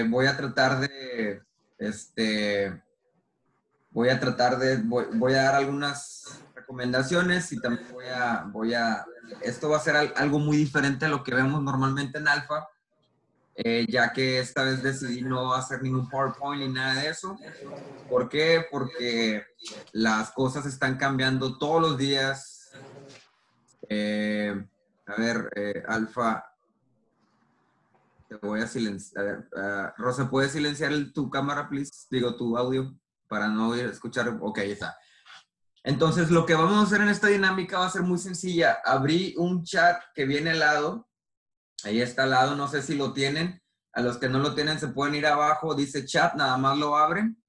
eh, voy a tratar de, este, voy a tratar de, voy, a dar algunas recomendaciones y también voy a, voy a, esto va a ser algo muy diferente a lo que vemos normalmente en Alfa, eh, ya que esta vez decidí no hacer ningún PowerPoint ni nada de eso. ¿Por qué? Porque las cosas están cambiando todos los días. Eh, a ver, eh, Alfa, te voy a silenciar. A ver, uh, Rosa, ¿puedes silenciar tu cámara, please? Digo, tu audio, para no escuchar. Ok, ahí está. Entonces, lo que vamos a hacer en esta dinámica va a ser muy sencilla. Abrí un chat que viene al lado Ahí está al lado, no sé si lo tienen. A los que no lo tienen se pueden ir abajo, dice chat, nada más lo abren.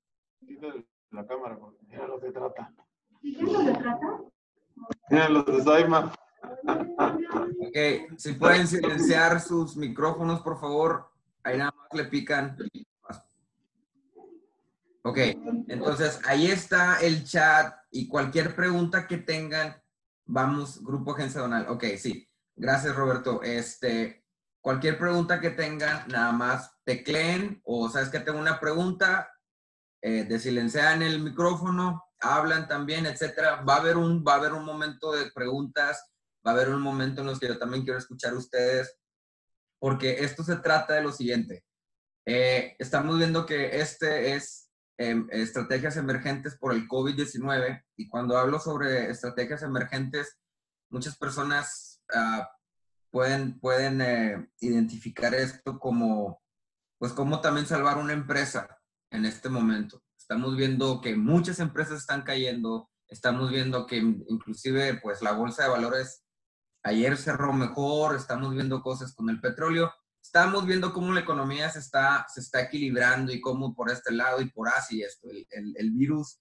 La cámara, mira lo que trata. ¿Mira lo que trata? Mira los de Saima. Ok, si pueden silenciar sus micrófonos, por favor. Ahí nada más le pican. Ok, entonces ahí está el chat y cualquier pregunta que tengan, vamos, Grupo Agencia Donal. Ok, sí. Gracias, Roberto. Este, Cualquier pregunta que tengan, nada más tecleen o sabes que tengo una pregunta, eh, desilencian el micrófono, hablan también, etcétera. Va a haber un, va a haber un momento de preguntas, va a haber un momento en los que yo también quiero escuchar a ustedes, porque esto se trata de lo siguiente. Eh, estamos viendo que este es em, estrategias emergentes por el COVID-19 y cuando hablo sobre estrategias emergentes, muchas personas uh, pueden, pueden eh, identificar esto como, pues, como también salvar una empresa en este momento. Estamos viendo que muchas empresas están cayendo, estamos viendo que inclusive, pues, la bolsa de valores ayer cerró mejor, estamos viendo cosas con el petróleo, estamos viendo cómo la economía se está, se está equilibrando y cómo por este lado y por así esto, el, el virus,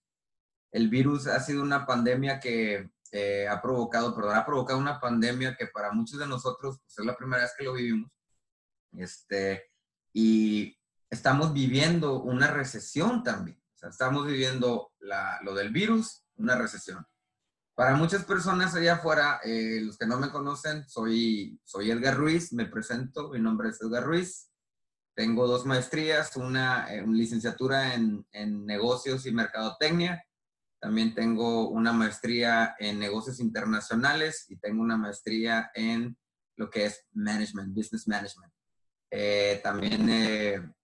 el virus ha sido una pandemia que eh, ha provocado, perdón, ha provocado una pandemia que para muchos de nosotros pues, es la primera vez que lo vivimos. Este, y estamos viviendo una recesión también. O sea, estamos viviendo la, lo del virus, una recesión. Para muchas personas allá afuera, eh, los que no me conocen, soy, soy Edgar Ruiz, me presento, mi nombre es Edgar Ruiz. Tengo dos maestrías, una, eh, una licenciatura en, en negocios y mercadotecnia también tengo una maestría en negocios internacionales y tengo una maestría en lo que es management, business management. Eh, también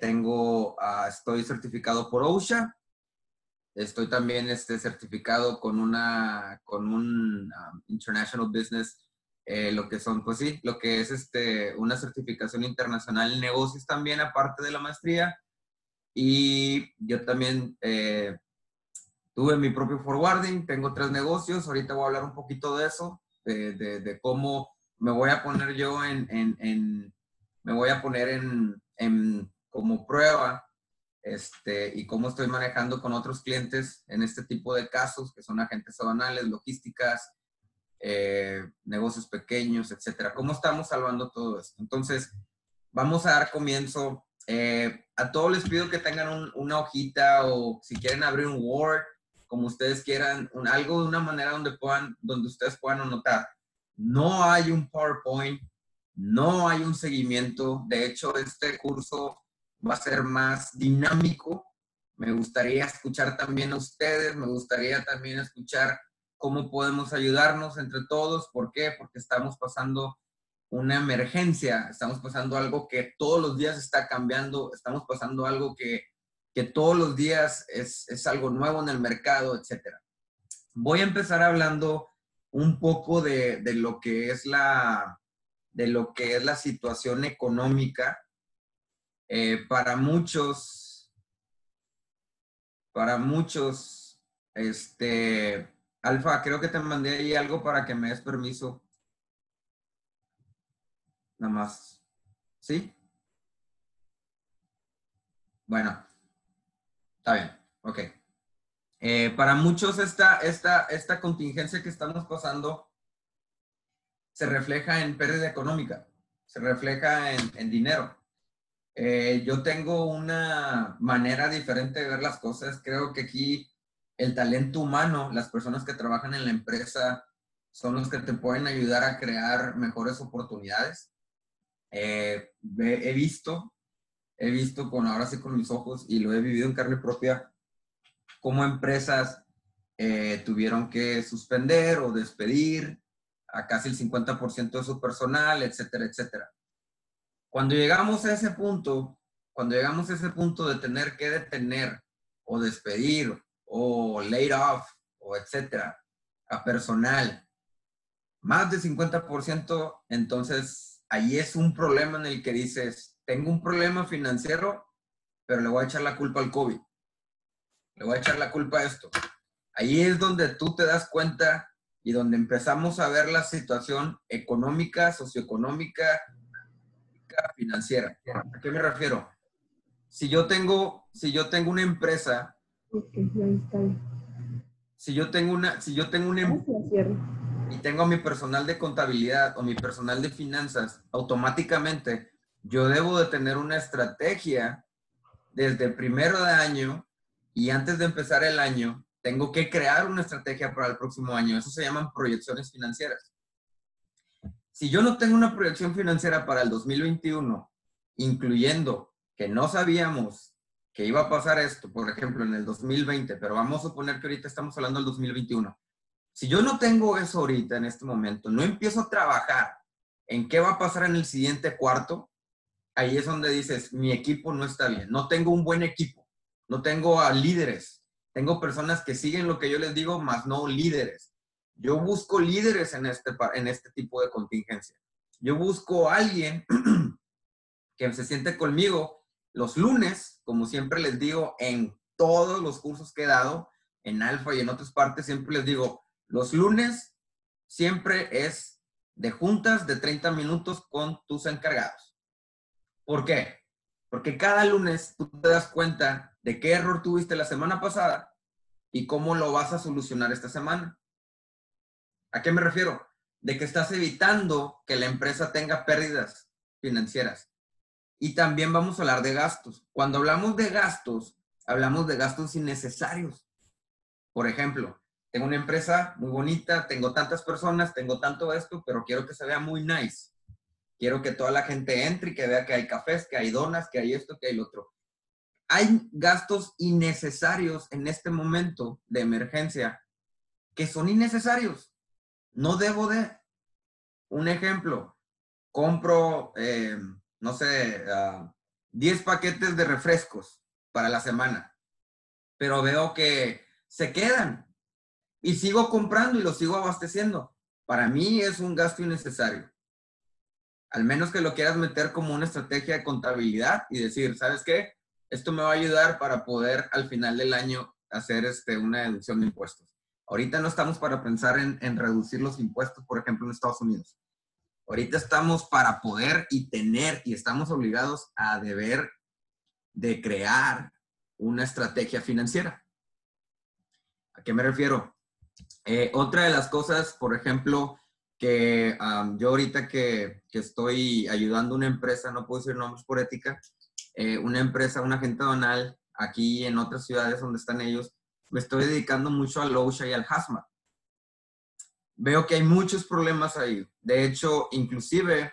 tengo, ah, estoy certificado por OSHA. Estoy también este, certificado con una, con un um, International Business, lo que son, pues sí, lo que es este, una certificación internacional en negocios también, aparte de la maestría. Y yo también Tuve mi propio forwarding, tengo tres negocios, ahorita voy a hablar un poquito de eso, de, cómo me voy a poner yo en, en, me voy a poner en, en, como prueba este, y cómo estoy manejando con otros clientes en este tipo de casos, que son agentes aduanales, logísticas, eh, negocios pequeños, etcétera. ¿Cómo estamos salvando todo esto? Entonces, vamos a dar comienzo. Eh, a todos les pido que tengan una hojita o si quieren abrir un Word, como ustedes quieran, algo de una manera donde puedan, donde ustedes puedan anotar. No hay un PowerPoint, no hay un seguimiento. De hecho, este curso va a ser más dinámico. Me gustaría escuchar también a ustedes, me gustaría también escuchar cómo podemos ayudarnos entre todos. ¿Por qué? Porque estamos pasando una emergencia, estamos pasando algo que todos los días está cambiando, estamos pasando algo que que todos los días es, algo nuevo en el mercado, etcétera. Voy a empezar hablando un poco de, lo que es la, de lo que es la situación económica. Eh, para muchos, para muchos, este, Alfa, creo que te mandé ahí algo para que me des permiso. Nada más. ¿Sí? Bueno, Está bien, ok. Eh, para muchos esta, esta, esta contingencia que estamos pasando se refleja en pérdida económica, se refleja en, dinero. Eh, yo tengo una manera diferente de ver las cosas. Creo que aquí el talento humano, las personas que trabajan en la empresa, son los que te pueden ayudar a crear mejores oportunidades. Eh, he visto he visto con ahora sí con mis ojos y lo he vivido en carne propia, cómo empresas eh, tuvieron que suspender o despedir a casi el 50% de su personal, etcétera, etcétera. Cuando llegamos a ese punto, cuando llegamos a ese punto de tener que detener o despedir o laid off o etcétera a personal, más de 50%, entonces ahí es un problema en el que dices, tengo un problema financiero, pero le voy a echar la culpa al COVID. Le voy a echar la culpa a esto. Ahí es donde tú te das cuenta y donde empezamos a ver la situación económica, socioeconómica, financiera. ¿A qué me refiero? Si yo tengo, si yo tengo una empresa, si yo tengo una, si yo tengo una empresa y tengo mi personal de contabilidad o mi personal de finanzas, automáticamente yo debo de tener una estrategia desde el primero de año y antes de empezar el año tengo que crear una estrategia para el próximo año. Eso se llaman proyecciones financieras. Si yo no tengo una proyección financiera para el 2021, incluyendo que no sabíamos que iba a pasar esto, por ejemplo, en el 2020, pero vamos a suponer que ahorita estamos hablando del 2021. Si yo no tengo eso ahorita en este momento, no empiezo a trabajar en qué va a pasar en el siguiente cuarto, ahí es donde dices, mi equipo no está bien, no tengo un buen equipo, no tengo a líderes, tengo personas que siguen lo que yo les digo, más no líderes. Yo busco líderes en este, en este tipo de contingencia. Yo busco a alguien que se siente conmigo los lunes, como siempre les digo, en todos los cursos que he dado, en Alfa y en otras partes, siempre les digo, los lunes siempre es de juntas de 30 minutos con tus encargados. ¿Por qué? Porque cada lunes tú te das cuenta de qué error tuviste la semana pasada y cómo lo vas a solucionar esta semana. ¿A qué me refiero? De que estás evitando que la empresa tenga pérdidas financieras. Y también vamos a hablar de gastos. Cuando hablamos de gastos, hablamos de gastos innecesarios. Por ejemplo, tengo una empresa muy bonita, tengo tantas personas, tengo tanto esto, pero quiero que se vea muy nice. Quiero que toda la gente entre y que vea que hay cafés, que hay donas, que hay esto, que hay lo otro hay gastos innecesarios en este momento de emergencia que son innecesarios. No debo de. Un ejemplo, compro, eh, no sé, 10 ah, paquetes de refrescos para la semana, pero veo que se quedan y sigo comprando y los sigo abasteciendo. Para mí es un gasto innecesario. Al menos que lo quieras meter como una estrategia de contabilidad y decir, ¿sabes qué? Esto me va a ayudar para poder al final del año hacer este, una deducción de impuestos. Ahorita no estamos para pensar en, en reducir los impuestos, por ejemplo, en Estados Unidos. Ahorita estamos para poder y tener y estamos obligados a deber de crear una estrategia financiera. ¿A qué me refiero? Eh, otra de las cosas, por ejemplo, que yo ahorita que, que, estoy ayudando a una empresa, no puedo decir nombres por ética, eh, una empresa, un agente donal aquí en otras ciudades donde están ellos, me estoy dedicando mucho al OSHA y al HAZMAT. Veo que hay muchos problemas ahí. De hecho, inclusive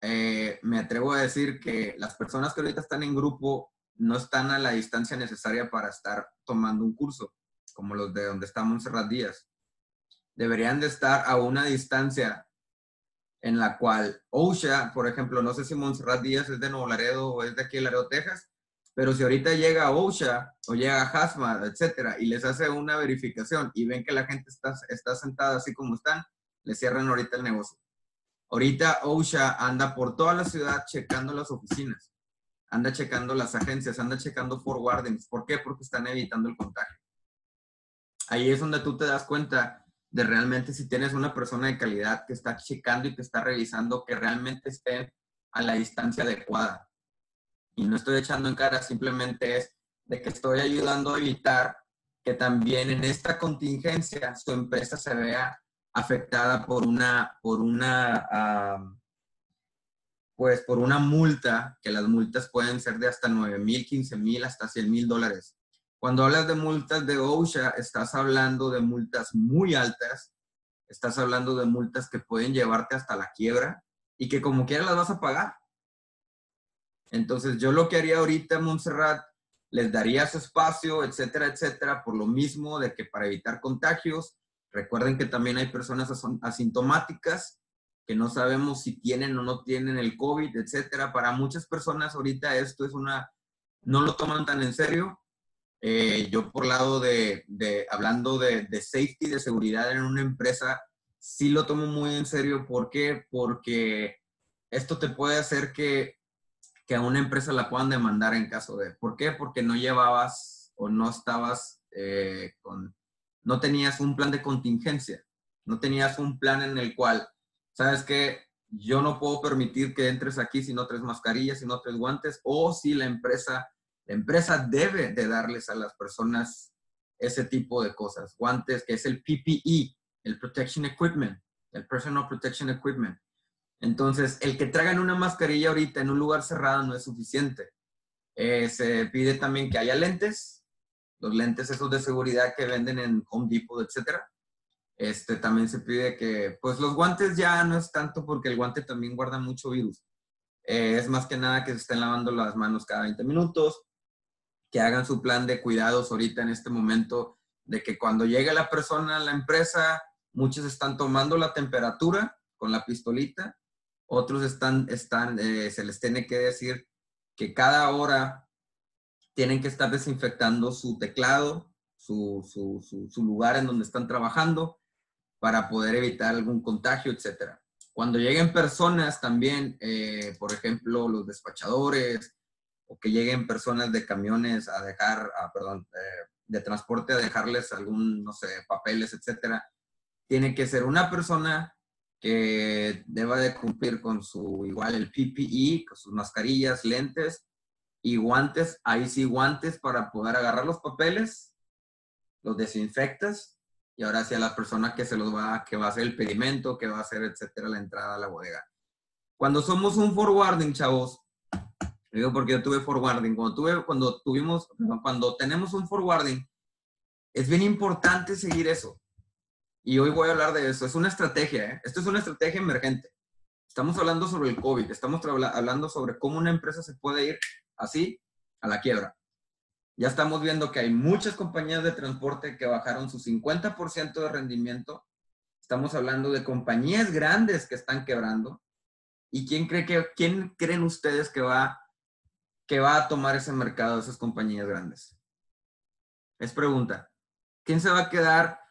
eh, me atrevo a decir que las personas que ahorita están en grupo no están a la distancia necesaria para estar tomando un curso, como los de donde está Montserrat Díaz. Deberían de estar a una distancia en la cual OSHA, por ejemplo, no sé si Montserrat Díaz es de Nuevo Laredo o es de aquí de Laredo, Texas, pero si ahorita llega OSHA o llega HAZMAT, etcétera, y les hace una verificación y ven que la gente está, está sentada así como están, le cierran ahorita el negocio. Ahorita OSHA anda por toda la ciudad checando las oficinas, anda checando las agencias, anda checando forwardings. ¿Por qué? Porque están evitando el contagio. Ahí es donde tú te das cuenta de realmente si tienes una persona de calidad que está checando y que está revisando que realmente estén a la distancia adecuada. Y no estoy echando en cara, simplemente es de que estoy ayudando a evitar que también en esta contingencia su empresa se vea afectada por una, por una, pues por una multa, que las multas pueden ser de hasta 9 mil, 15 mil, hasta 100 mil dólares. Cuando hablas de multas de OSHA, estás hablando de multas muy altas, estás hablando de multas que pueden llevarte hasta la quiebra y que como quiera las vas a pagar. Entonces, yo lo que haría ahorita, Montserrat, les daría su espacio, etcétera, etcétera, por lo mismo de que para evitar contagios, recuerden que también hay personas asintomáticas que no sabemos si tienen o no tienen el COVID, etcétera. Para muchas personas ahorita esto es una, no lo toman tan en serio. Eh, yo por lado de, hablando de, de, safety, de seguridad en una empresa, sí lo tomo muy en serio. ¿Por qué? Porque esto te puede hacer que que a una empresa la puedan demandar en caso de. ¿Por qué? Porque no llevabas o no estabas eh, con, no tenías un plan de contingencia, no tenías un plan en el cual, sabes que yo no puedo permitir que entres aquí si no traes mascarillas, si no traes guantes, o si la empresa, la empresa debe de darles a las personas ese tipo de cosas, guantes, que es el PPE, el Protection Equipment, el Personal Protection Equipment. Entonces, el que traigan una mascarilla ahorita en un lugar cerrado no es suficiente. Eh, se pide también que haya lentes, los lentes esos de seguridad que venden en Home Depot, etcétera. Este, también se pide que, pues los guantes ya no es tanto porque el guante también guarda mucho virus. Eh, es más que nada que se estén lavando las manos cada 20 minutos, que hagan su plan de cuidados ahorita en este momento, de que cuando llegue la persona a la empresa, muchos están tomando la temperatura con la pistolita otros están, están eh, se les tiene que decir que cada hora tienen que estar desinfectando su teclado, su, su, lugar en donde están trabajando para poder evitar algún contagio, etc. Cuando lleguen personas también, eh, por ejemplo, los despachadores, o que lleguen personas de camiones a dejar, perdón, eh, de transporte a dejarles algún, no sé, papeles, etcétera, tiene que ser una persona que deba de cumplir con su, igual el PPE, con sus mascarillas, lentes y guantes, ahí sí guantes para poder agarrar los papeles, los desinfectas y ahora sí a la persona que se los va, que va a hacer el pedimento, que va a hacer, etcétera, la entrada a la bodega. Cuando somos un forwarding, chavos, digo porque yo tuve forwarding, cuando, tuve, cuando tuvimos, cuando tenemos un forwarding, es bien importante seguir eso. Y hoy voy a hablar de eso. Es una estrategia, ¿eh? Esto es una estrategia emergente. Estamos hablando sobre el COVID, estamos hablando sobre cómo una empresa se puede ir así a la quiebra. Ya estamos viendo que hay muchas compañías de transporte que bajaron su 50% de rendimiento. Estamos hablando de compañías grandes que están quebrando. ¿Y quién, cree que, quién creen ustedes que va, que va a tomar ese mercado esas compañías grandes? Es pregunta. ¿Quién se va a quedar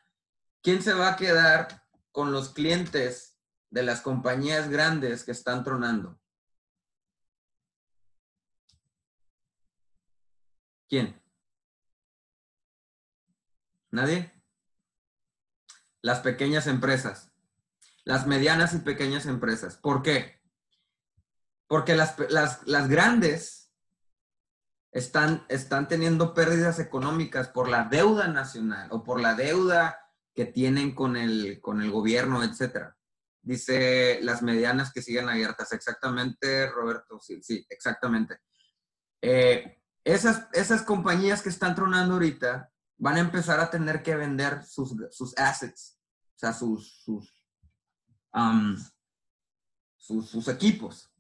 ¿quién se va a quedar con los clientes de las compañías grandes que están tronando? ¿Quién? ¿Nadie? Las pequeñas empresas. Las medianas y pequeñas empresas. ¿Por qué? Porque las, las, grandes están, están teniendo pérdidas económicas por la deuda nacional o por la deuda que tienen con el, con el gobierno, etcétera. Dice las medianas que siguen abiertas. Exactamente, Roberto. Sí, sí, exactamente. Eh, esas, esas compañías que están tronando ahorita van a empezar a tener que vender sus, sus assets, o sea, sus, sus, sus, sus equipos.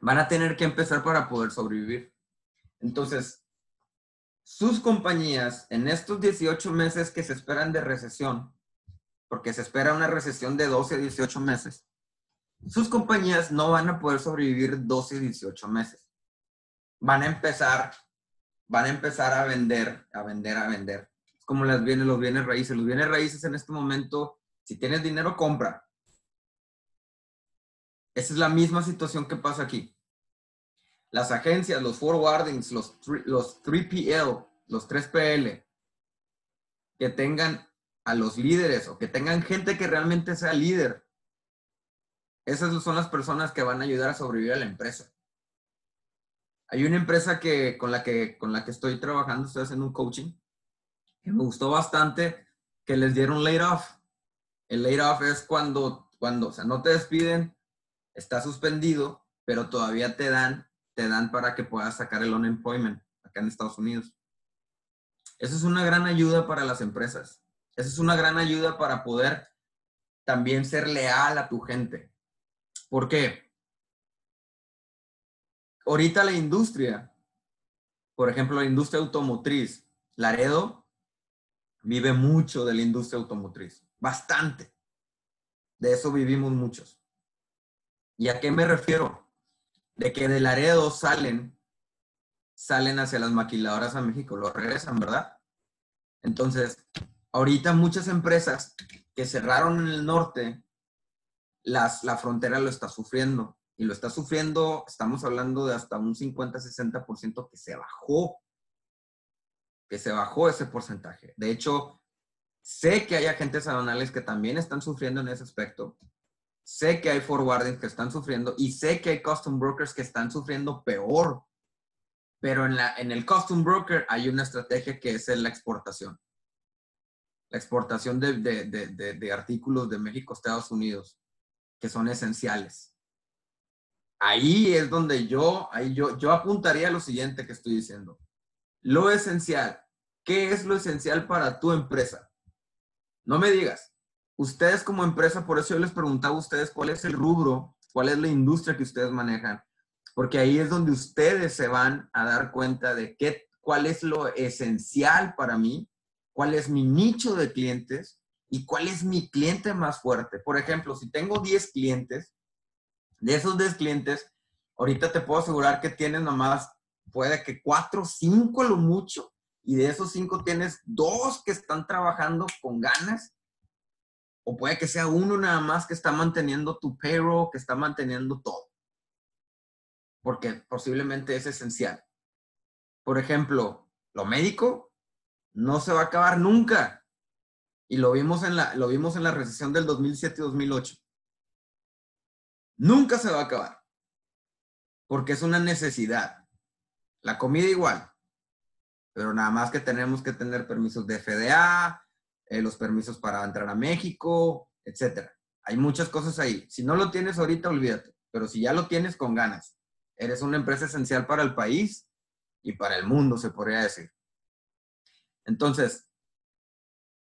Van a tener que empezar para poder sobrevivir. Entonces, sus compañías en estos 18 meses que se esperan de recesión, porque se espera una recesión de 12 a 18 meses, sus compañías no van a poder sobrevivir 12 a 18 meses. Van a empezar, van a empezar a vender, a vender, a vender. Es como las bienes, los bienes raíces. Los bienes raíces en este momento, si tienes dinero, compra. Esa es la misma situación que pasa aquí las agencias, los forwardings, los, los 3PL, los 3PL, que tengan a los líderes o que tengan gente que realmente sea líder. Esas son las personas que van a ayudar a sobrevivir a la empresa. Hay una empresa que, con, la que, con la que estoy trabajando, estoy haciendo un coaching, que me gustó bastante, que les dieron laid off. El laid off es cuando, cuando, o sea, no te despiden, está suspendido, pero todavía te dan te dan para que puedas sacar el unemployment acá en Estados Unidos. Eso es una gran ayuda para las empresas. Eso es una gran ayuda para poder también ser leal a tu gente. ¿Por qué? ahorita la industria, por ejemplo, la industria automotriz, Laredo vive mucho de la industria automotriz, bastante. De eso vivimos muchos. ¿Y a qué me refiero? De que de Laredo salen, salen hacia las maquiladoras a México, lo regresan, ¿verdad? Entonces, ahorita muchas empresas que cerraron en el norte, las, la frontera lo está sufriendo. Y lo está sufriendo, estamos hablando de hasta un 50-60% que se bajó. Que se bajó ese porcentaje. De hecho, sé que hay agentes aduanales que también están sufriendo en ese aspecto. Sé que hay forwarding que están sufriendo y sé que hay custom brokers que están sufriendo peor. Pero en, la, en el custom broker hay una estrategia que es la exportación la exportación de, de, de, artículos de México a Estados Unidos, que son esenciales. Ahí es donde yo, ahí yo, yo apuntaría lo siguiente que estoy diciendo. Lo esencial. ¿Qué es lo esencial para tu empresa? No me digas. Ustedes como empresa, por eso yo les preguntaba a ustedes cuál es el rubro, cuál es la industria que ustedes manejan, porque ahí es donde ustedes se van a dar cuenta de qué, cuál es lo esencial para mí cuál es mi nicho de clientes y cuál es mi cliente más fuerte. Por ejemplo, si tengo 10 clientes, de esos 10 clientes, ahorita te puedo asegurar que tienes nomás, puede que 4, 5 lo mucho, y de esos 5 tienes 2 que están trabajando con ganas, o puede que sea uno nada más que está manteniendo tu payroll, que está manteniendo todo. Porque posiblemente es esencial. Por ejemplo, lo médico, no se va a acabar nunca. Y lo vimos en la, lo vimos en la recesión del 2007-2008. Nunca se va a acabar. Porque es una necesidad. La comida igual. Pero nada más que tenemos que tener permisos de FDA, eh, los permisos para entrar a México, etcétera. Hay muchas cosas ahí. Si no lo tienes ahorita, olvídate. Pero si ya lo tienes con ganas, eres una empresa esencial para el país y para el mundo, se podría decir. Entonces,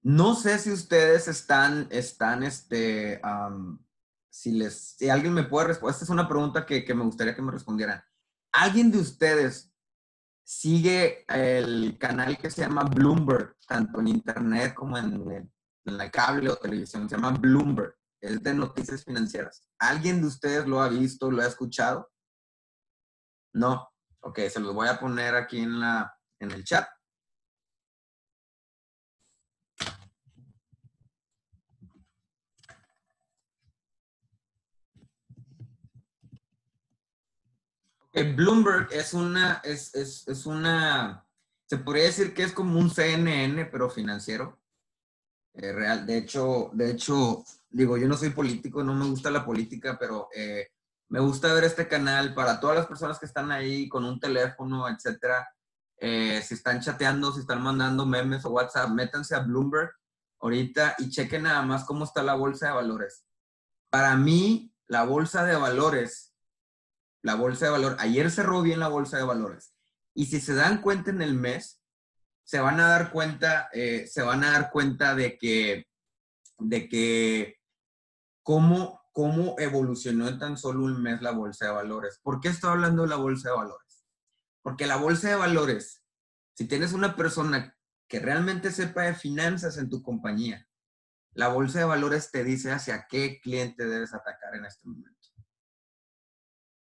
no sé si ustedes están, están, este, si les, si alguien me puede responder, esta es una pregunta que, me gustaría que me respondieran. ¿Alguien de ustedes sigue el canal que se llama Bloomberg, tanto en internet como en, en, la cable o televisión? Se llama Bloomberg, es de noticias financieras. ¿Alguien de ustedes lo ha visto, lo ha escuchado? No. Ok, se los voy a poner aquí en, la, en el chat. Bloomberg es una, es, es, es, una, se podría decir que es como un CNN, pero financiero. Eh, real. De hecho, de hecho, digo, yo no soy político, no me gusta la política, pero eh, me gusta ver este canal para todas las personas que están ahí con un teléfono, etcétera. Eh, si están chateando, si están mandando memes o WhatsApp, métanse a Bloomberg ahorita y chequen nada más cómo está la bolsa de valores. Para mí, la bolsa de valores la bolsa de valor. Ayer cerró bien la bolsa de valores. Y si se dan cuenta en el mes, se van a dar cuenta, eh, se van a dar cuenta de que, de que cómo, cómo evolucionó en tan solo un mes la bolsa de valores. ¿Por qué estoy hablando de la bolsa de valores? Porque la bolsa de valores, si tienes una persona que realmente sepa de finanzas en tu compañía, la bolsa de valores te dice hacia qué cliente debes atacar en este momento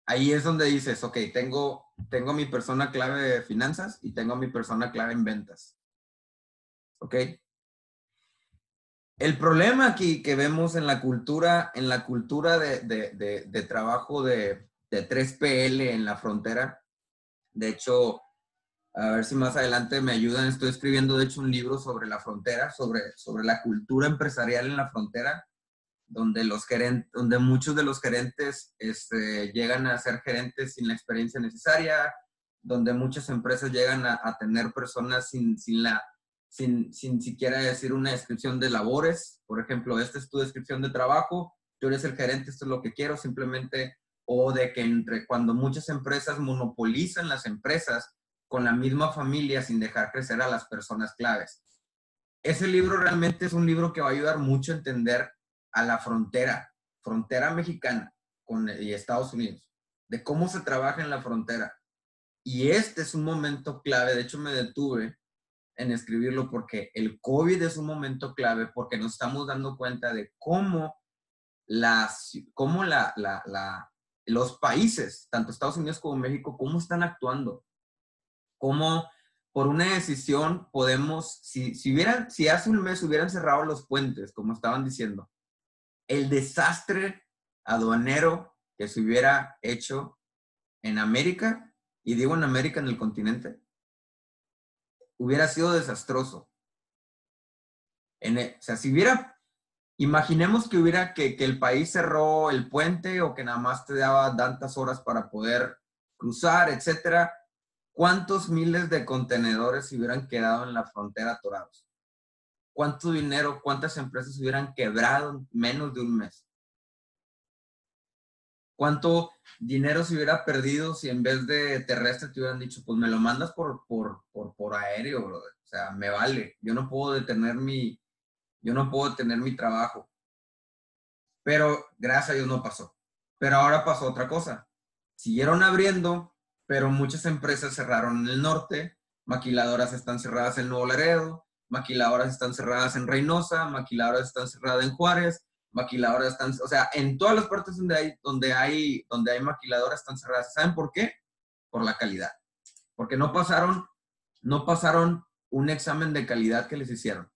ahí es donde dices, ok, tengo, tengo mi persona clave de finanzas y tengo mi persona clave en ventas. ¿Ok? El problema aquí que vemos en la cultura, en la cultura de, de, de, trabajo de, 3PL en la frontera, de hecho, a ver si más adelante me ayudan, estoy escribiendo de hecho un libro sobre la frontera, sobre, sobre la cultura empresarial en la frontera donde, los gerentes, donde muchos de los gerentes este, llegan a ser gerentes sin la experiencia necesaria, donde muchas empresas llegan a, tener personas sin, sin, la, sin, sin siquiera decir una descripción de labores. Por ejemplo, esta es tu descripción de trabajo, tú eres el gerente, esto es lo que quiero, simplemente, o de que entre cuando muchas empresas monopolizan las empresas con la misma familia sin dejar crecer a las personas claves. Ese libro realmente es un libro que va a ayudar mucho a entender a la frontera, frontera mexicana con y Estados Unidos. de cómo se trabaja en la frontera. Y este es un momento clave, de hecho me detuve en escribirlo porque el COVID es un momento clave porque nos estamos dando cuenta de cómo, las, cómo la, la, los países, tanto Estados Unidos como México, cómo están actuando. Cómo por una decisión podemos, si, si, hubieran, si hace un mes hubieran cerrado los puentes, como estaban diciendo, el desastre aduanero que se hubiera hecho en América, y digo en América, en el continente, hubiera sido desastroso. En e, o sea, si hubiera, imaginemos que hubiera que, que el país cerró el puente o que nada más te daba tantas horas para poder cruzar, etcétera, ¿cuántos miles de contenedores se hubieran quedado en la frontera atorados? ¿Cuánto dinero, cuántas empresas hubieran quebrado en menos de un mes? ¿Cuánto dinero se hubiera perdido si en vez de terrestre te hubieran dicho, pues me lo mandas por, por, por, por aéreo, O sea, me vale. Yo no puedo detener mi, yo no puedo detener mi trabajo. Pero gracias a Dios no pasó. Pero ahora pasó otra cosa. Siguieron abriendo, pero muchas empresas cerraron en el norte. Maquiladoras están cerradas en Nuevo Laredo, maquiladoras están cerradas en Reynosa, maquiladoras están cerradas en Juárez, maquiladoras están, o sea, en todas las partes donde hay, donde hay, donde hay maquiladoras están cerradas. ¿Saben por qué? Por la calidad. Porque no pasaron, no pasaron un examen de calidad que les hicieron.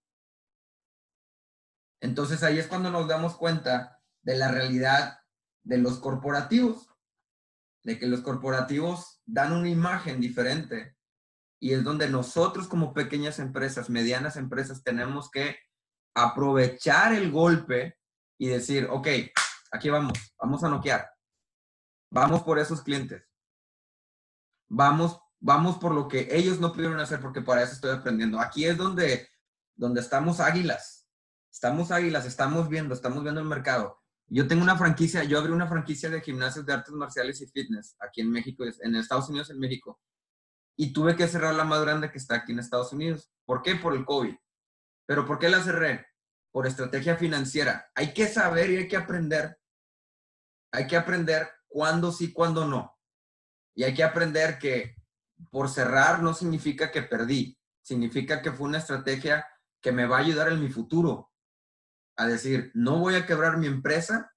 Entonces ahí es cuando nos damos cuenta de la realidad de los corporativos, de que los corporativos dan una imagen diferente y es donde nosotros como pequeñas empresas, medianas empresas, tenemos que aprovechar el golpe y decir, ok, aquí vamos, vamos a noquear. Vamos por esos clientes. Vamos, vamos por lo que ellos no pudieron hacer porque para eso estoy aprendiendo. Aquí es donde, donde estamos águilas. Estamos águilas, estamos viendo, estamos viendo el mercado. Yo tengo una franquicia, yo abrí una franquicia de gimnasios de artes marciales y fitness aquí en México, en Estados Unidos, en México. Y tuve que cerrar la más grande que está aquí en Estados Unidos. ¿Por qué? Por el COVID. ¿Pero por qué la cerré? por estrategia financiera. Hay que saber y hay que aprender. Hay que aprender cuándo sí, cuándo no. Y hay que aprender que por cerrar no significa que perdí. Significa que fue una estrategia que me va a ayudar en mi futuro. A decir, no voy a quebrar mi empresa,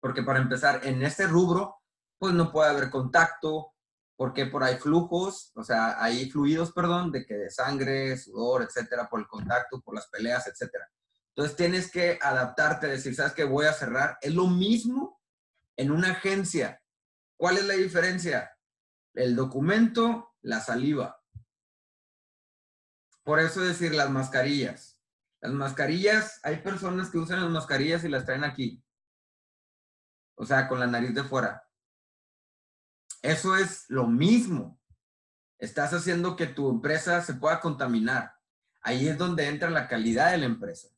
porque para empezar, en este rubro, pues no puede haber contacto, porque por ahí flujos, o sea, hay fluidos, perdón, de que de sangre, sudor, etcétera, por el contacto, por las peleas, etcétera. Entonces tienes que adaptarte, decir, ¿sabes qué? Voy a cerrar. Es lo mismo en una agencia. ¿Cuál es la diferencia? El documento, la saliva. Por eso decir las mascarillas. Las mascarillas, hay personas que usan las mascarillas y las traen aquí. O sea, con la nariz de fuera. Eso es lo mismo. Estás haciendo que tu empresa se pueda contaminar. Ahí es donde entra la calidad de la empresa.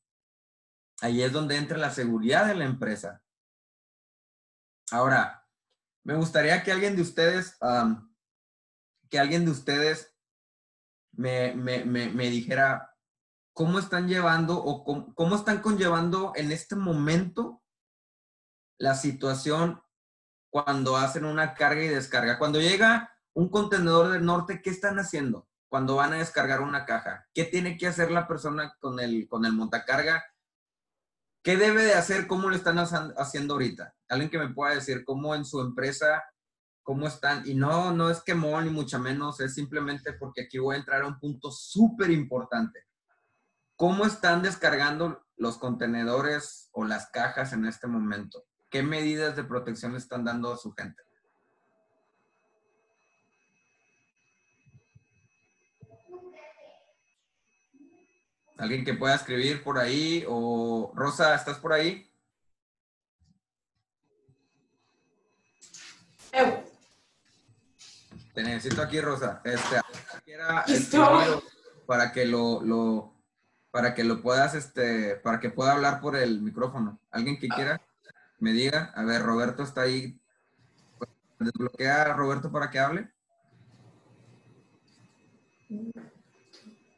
Ahí es donde entra la seguridad de la empresa. Ahora, me gustaría que alguien de ustedes, que alguien de ustedes me, dijera cómo están llevando o cómo, cómo están conllevando en este momento la situación cuando hacen una carga y descarga. Cuando llega un contenedor del norte, ¿qué están haciendo? Cuando van a descargar una caja. ¿Qué tiene que hacer la persona con el, con el montacarga ¿Qué debe de hacer? ¿Cómo lo están haciendo ahorita? Alguien que me pueda decir cómo en su empresa, cómo están. Y no, no es quemón ni mucho menos, es simplemente porque aquí voy a entrar a un punto súper importante. ¿Cómo están descargando los contenedores o las cajas en este momento? ¿Qué medidas de protección le están dando a su gente? Alguien que pueda escribir por ahí o Rosa, ¿estás por ahí? Te necesito aquí, Rosa. Este, para que lo, lo, para que lo puedas, este, para que pueda hablar por el micrófono. ¿Alguien que quiera me diga? A ver, Roberto está ahí. ¿Desbloquea a Roberto para que hable?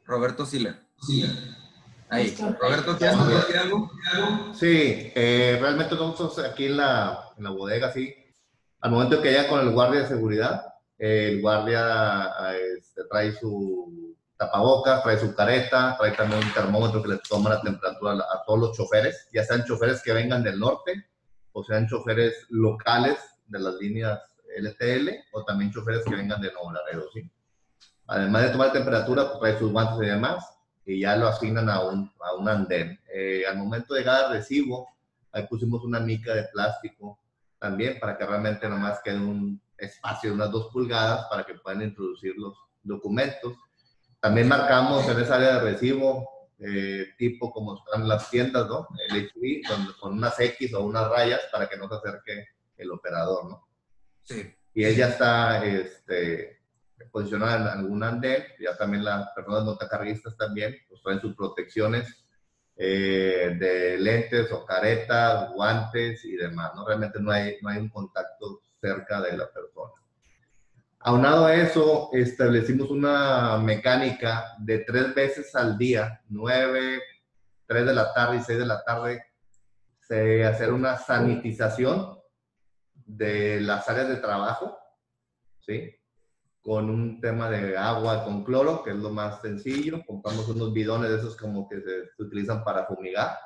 Roberto Siller. Sí. Ahí. Roberto, ¿quieres decir algo? Sí, eh, realmente nosotros aquí en la, en la bodega, sí, Al momento que llega con el guardia de seguridad, el guardia este, trae su tapabocas, trae su careta, trae también un termómetro que le toma la temperatura a todos los choferes, ya sean choferes que vengan del norte o sean choferes locales de las líneas LTL o también choferes que vengan de Nuevo Laredo, ¿sí? Además de tomar temperatura, pues trae sus guantes y demás y ya lo asignan a un, a un andén. Eh, al momento de llegar al recibo, ahí pusimos una mica de plástico también para que realmente nomás quede un espacio de unas dos pulgadas para que puedan introducir los documentos. También marcamos en esa área de recibo, eh, tipo como están las tiendas, ¿no? El HV, con, con, unas X o unas rayas para que no se acerque el operador, ¿no? Sí. Y él ya está este, posicionada en algún andén, ya también las personas montacarguistas también, pues traen sus protecciones eh, de lentes o caretas, guantes y demás, ¿no? Realmente no hay, no hay un contacto cerca de la persona. Aunado a eso, establecimos una mecánica de tres veces al día, nueve, tres de la tarde y seis de la tarde, se hacer una sanitización de las áreas de trabajo, ¿sí? Con un tema de agua con cloro, que es lo más sencillo. Compramos unos bidones de esos como que se, utilizan para fumigar.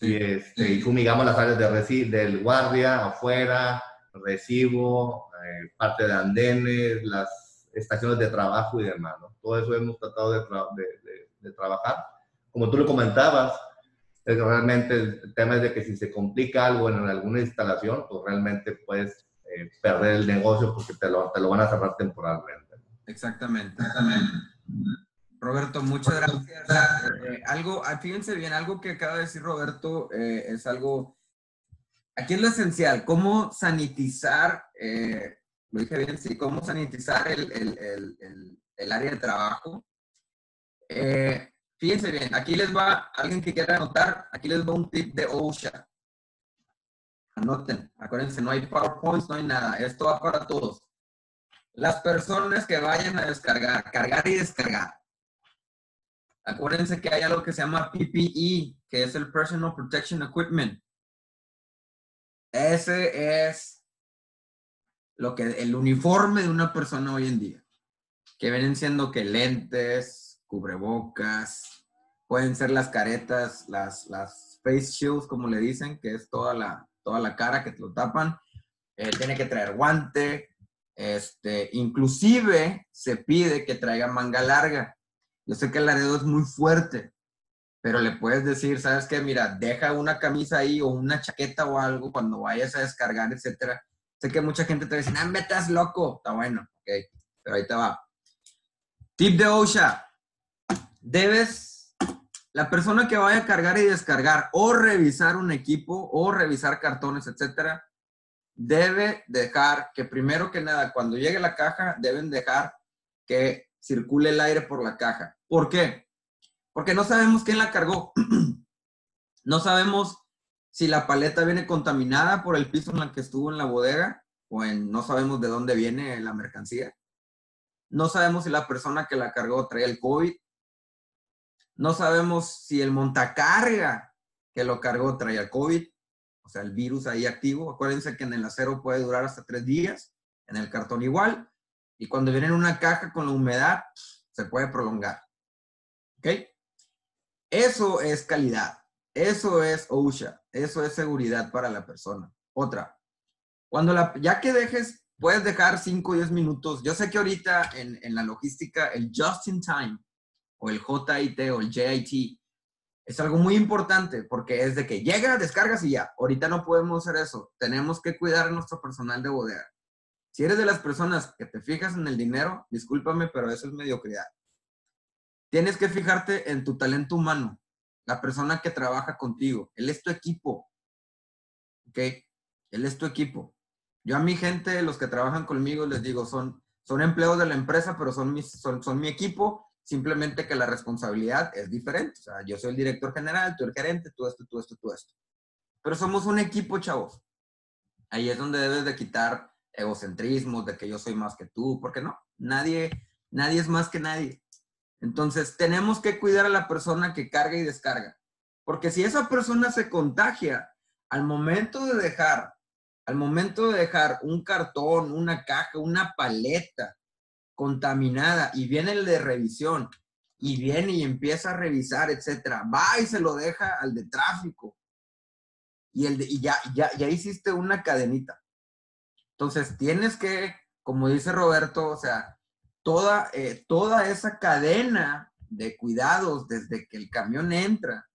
Y, este, y fumigamos las áreas de del guardia, afuera, recibo, eh, parte de andenes, las estaciones de trabajo y demás. ¿no? Todo eso hemos tratado de, de, de, trabajar. Como tú lo comentabas, es realmente el tema es de que si se complica algo en alguna instalación, pues realmente puedes eh, perder el negocio porque te lo, te lo, van a cerrar temporalmente. Exactamente, exactamente. Roberto, muchas gracias. Eh, algo, ah, fíjense bien, algo que acaba de decir Roberto es algo aquí es lo esencial, cómo sanitizar, eh, lo dije bien, sí, cómo sanitizar el, el, el, el área de trabajo. Eh, fíjense bien, aquí les va, alguien que quiera anotar, aquí les va un tip de OSHA. Anoten, acuérdense, no hay PowerPoints, no hay nada, esto va para todos. Las personas que vayan a descargar, cargar y descargar. Acuérdense que hay algo que se llama PPE, que es el Personal Protection Equipment. Ese es lo que el uniforme de una persona hoy en día, que vienen siendo que lentes, cubrebocas, pueden ser las caretas, las, las face shields, como le dicen, que es toda la, toda la cara que te lo tapan. Eh, tiene que traer guante, este, inclusive se pide que traiga manga larga. Yo sé que el Laredo es muy fuerte, pero le puedes decir, ¿sabes qué? Mira, deja una camisa ahí o una chaqueta o algo cuando vayas a descargar, etcétera. Sé que mucha gente te dice, ah, me estás loco. Está bueno, ok, pero ahí te va. Tip de OSHA. Debes, la persona que vaya a cargar y descargar o revisar un equipo o revisar cartones, etcétera, debe dejar que primero que nada, cuando llegue la caja, deben dejar que circule el aire por la caja. ¿Por qué? Porque no sabemos quién la cargó. no sabemos si la paleta viene contaminada por el piso en el que estuvo en la bodega o en no sabemos de dónde viene la mercancía. No sabemos si la persona que la cargó trae el COVID. No sabemos si el montacarga que lo cargó trae el COVID, o sea, el virus ahí activo. Acuérdense que en el acero puede durar hasta tres días, en el cartón igual, y cuando viene en una caja con la humedad, se puede prolongar. ¿Ok? Eso es calidad. Eso es OSHA. Eso es seguridad para la persona. Otra. Cuando la, ya que dejes, puedes dejar 5 o 10 minutos. Yo sé que ahorita en, en la logística, el just in time o el JIT o el JIT es algo muy importante porque es de que llega, descargas y ya. Ahorita no podemos hacer eso. Tenemos que cuidar nuestro personal de bodega. Si eres de las personas que te fijas en el dinero, discúlpame, pero eso es mediocridad. Tienes que fijarte en tu talento humano, la persona que trabaja contigo. Él es tu equipo. ¿Ok? Él es tu equipo. Yo a mi gente, los que trabajan conmigo, les digo, son, son empleados de la empresa, pero son, mis, son, son mi equipo, simplemente que la responsabilidad es diferente. O sea, yo soy el director general, tú el gerente, tú esto, tú esto, tú esto. Pero somos un equipo, chavos. Ahí es donde debes de quitar egocentrismos de que yo soy más que tú, porque no, nadie, nadie es más que nadie. Entonces, tenemos que cuidar a la persona que carga y descarga. Porque si esa persona se contagia al momento de dejar Al momento de dejar un cartón, una caja, una paleta contaminada y viene el de revisión y viene y empieza a revisar, etcétera, va y se lo deja al de tráfico y, el y ya, ya, ya hiciste una cadenita. Entonces tienes que, como dice Roberto, o sea, toda, eh, toda esa cadena de cuidados desde que el camión entra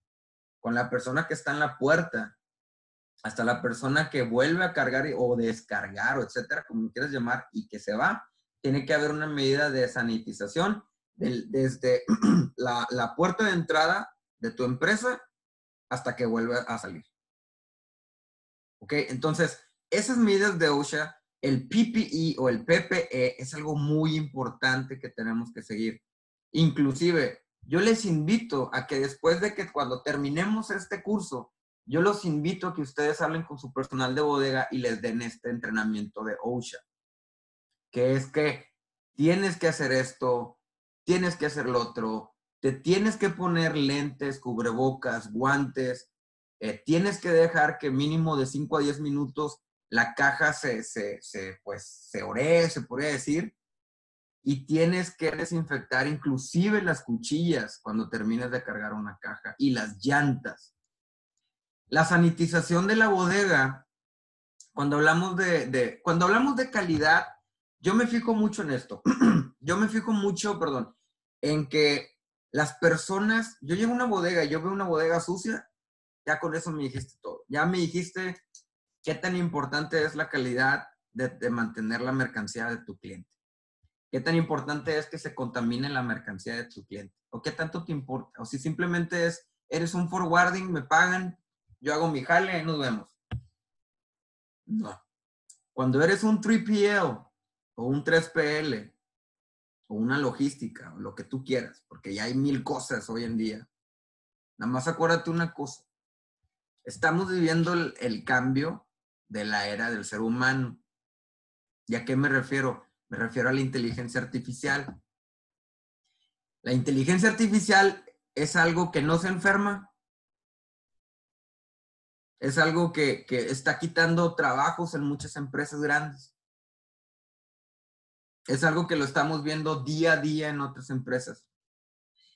con la persona que está en la puerta hasta la persona que vuelve a cargar o descargar o etcétera, como quieras llamar, y que se va, tiene que haber una medida de sanitización desde la, la puerta de entrada de tu empresa hasta que vuelve a salir. ¿Ok? Entonces, esas medidas de OSHA, el PPE o el PPE es algo muy importante que tenemos que seguir. Inclusive, yo les invito a que después de que cuando terminemos este curso, yo los invito a que ustedes hablen con su personal de bodega y les den este entrenamiento de OSHA, que es que tienes que hacer esto, tienes que hacer lo otro, te tienes que poner lentes, cubrebocas, guantes, eh, tienes que dejar que mínimo de 5 a 10 minutos la caja se, se, se, pues, se ore, se podría decir, y tienes que desinfectar inclusive las cuchillas cuando termines de cargar una caja y las llantas. La sanitización de la bodega, cuando hablamos de, de cuando hablamos de calidad, yo me fijo mucho en esto. yo me fijo mucho, perdón, en que las personas, yo llego una bodega yo veo una bodega sucia, ya con eso me dijiste todo. Ya me dijiste qué tan importante es la calidad de, mantener la mercancía de tu cliente. ¿Qué tan importante es que se contamine la mercancía de tu cliente? ¿O qué tanto te importa? O si simplemente es, eres un forwarding, me pagan, yo hago mi jale nos vemos. No. Cuando eres un 3PL o un 3PL o una logística o lo que tú quieras, porque ya hay mil cosas hoy en día, nada más acuérdate una cosa. Estamos viviendo el, cambio de la era del ser humano. ¿Y a qué me refiero? Me refiero a la inteligencia artificial. La inteligencia artificial es algo que no se enferma. Es algo que, que está quitando trabajos en muchas empresas grandes. Es algo que lo estamos viendo día a día en otras empresas,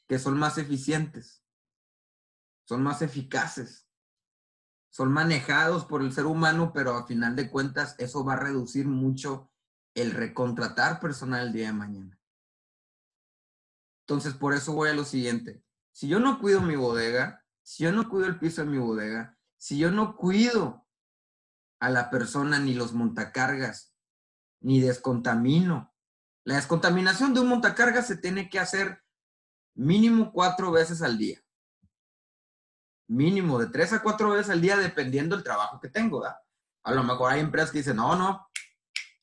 que son más eficientes, son más eficaces son manejados por el ser humano, pero a final de cuentas eso va a reducir mucho el recontratar personal el día de mañana. Entonces, por eso voy a lo siguiente. Si yo no cuido mi bodega, si yo no cuido el piso de mi bodega, si yo no cuido a la persona ni los montacargas, ni descontamino, la descontaminación de un montacargas se tiene que hacer mínimo cuatro veces al día mínimo de tres a cuatro veces al día dependiendo del trabajo que tengo. A lo mejor hay empresas que dicen, no, no,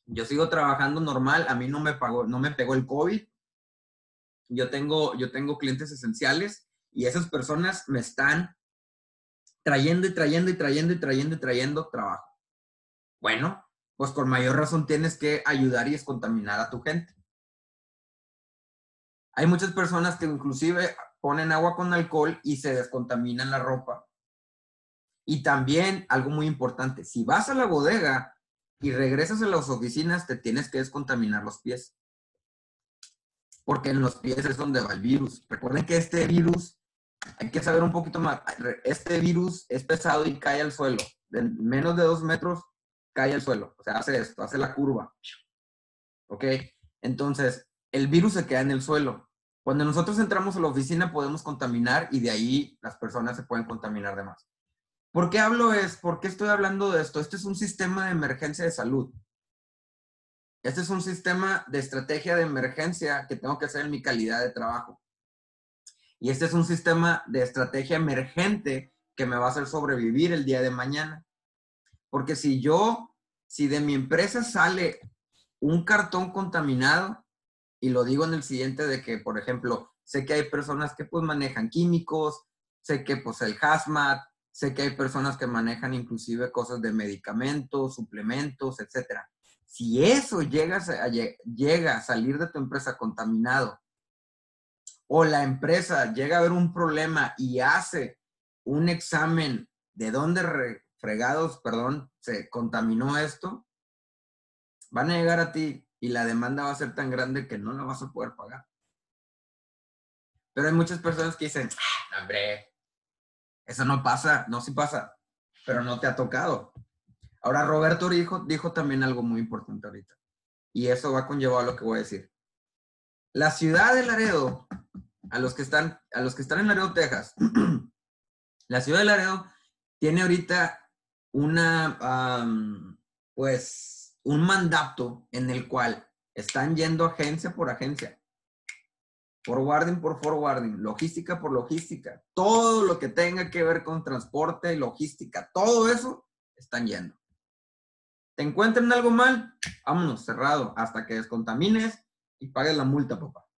yo sigo trabajando normal, a mí no me, pagó, no me pegó el COVID. Yo tengo, yo tengo clientes esenciales y esas personas me están trayendo y trayendo y trayendo y trayendo y trayendo trabajo. Bueno, pues con mayor razón tienes que ayudar y descontaminar a tu gente. Hay muchas personas que inclusive ponen agua con alcohol y se descontaminan la ropa. Y también algo muy importante, si vas a la bodega y regresas a las oficinas, te tienes que descontaminar los pies. Porque en los pies es donde va el virus. Recuerden que este virus, hay que saber un poquito más, este virus es pesado y cae al suelo. De menos de dos metros cae al suelo. O sea, hace esto, hace la curva. ¿Ok? Entonces, el virus se queda en el suelo. Cuando nosotros entramos a la oficina podemos contaminar y de ahí las personas se pueden contaminar de más. ¿Por qué hablo es? ¿Por qué estoy hablando de esto? Este es un sistema de emergencia de salud. Este es un sistema de estrategia de emergencia que tengo que hacer en mi calidad de trabajo. Y este es un sistema de estrategia emergente que me va a hacer sobrevivir el día de mañana. Porque si yo, si de mi empresa sale un cartón contaminado, y lo digo en el siguiente de que, por ejemplo, sé que hay personas que pues manejan químicos, sé que pues el hazmat, sé que hay personas que manejan inclusive cosas de medicamentos, suplementos, etcétera. Si eso llega a, llega a salir de tu empresa contaminado o la empresa llega a ver un problema y hace un examen de dónde fregados, perdón, se contaminó esto, van a llegar a ti y la demanda va a ser tan grande que no la vas a poder pagar. Pero hay muchas personas que dicen, ah, hombre, eso no pasa, no sí pasa, pero no te ha tocado. Ahora, Roberto dijo, dijo también algo muy importante ahorita, y eso va conllevado a lo que voy a decir. La ciudad de Laredo, a los que están, a los que están en Laredo, Texas, la ciudad de Laredo tiene ahorita una, pues, un mandato en el cual están yendo agencia por agencia, forwarding por forwarding, logística por logística, todo lo que tenga que ver con transporte, logística, todo eso están yendo. Te encuentran algo mal, vámonos, cerrado, hasta que descontamines y pagues la multa, papá.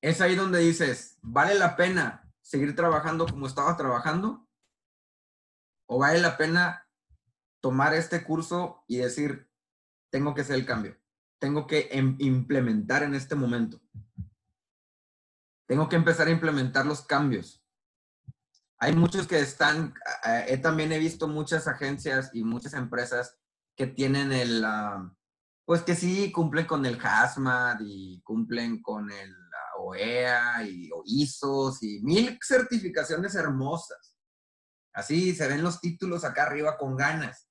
Es ahí donde dices, ¿vale la pena seguir trabajando como estaba trabajando? ¿O vale la pena tomar este curso y decir, tengo que hacer el cambio? Tengo que em, implementar en este momento. Tengo que empezar a implementar los cambios. Hay muchos que están, eh, también he visto muchas agencias y muchas empresas que tienen el, ah, pues que sí cumplen con el HAZMAT y cumplen con el OEA y o ISOs y mil certificaciones hermosas. Así se ven los títulos acá arriba con ganas.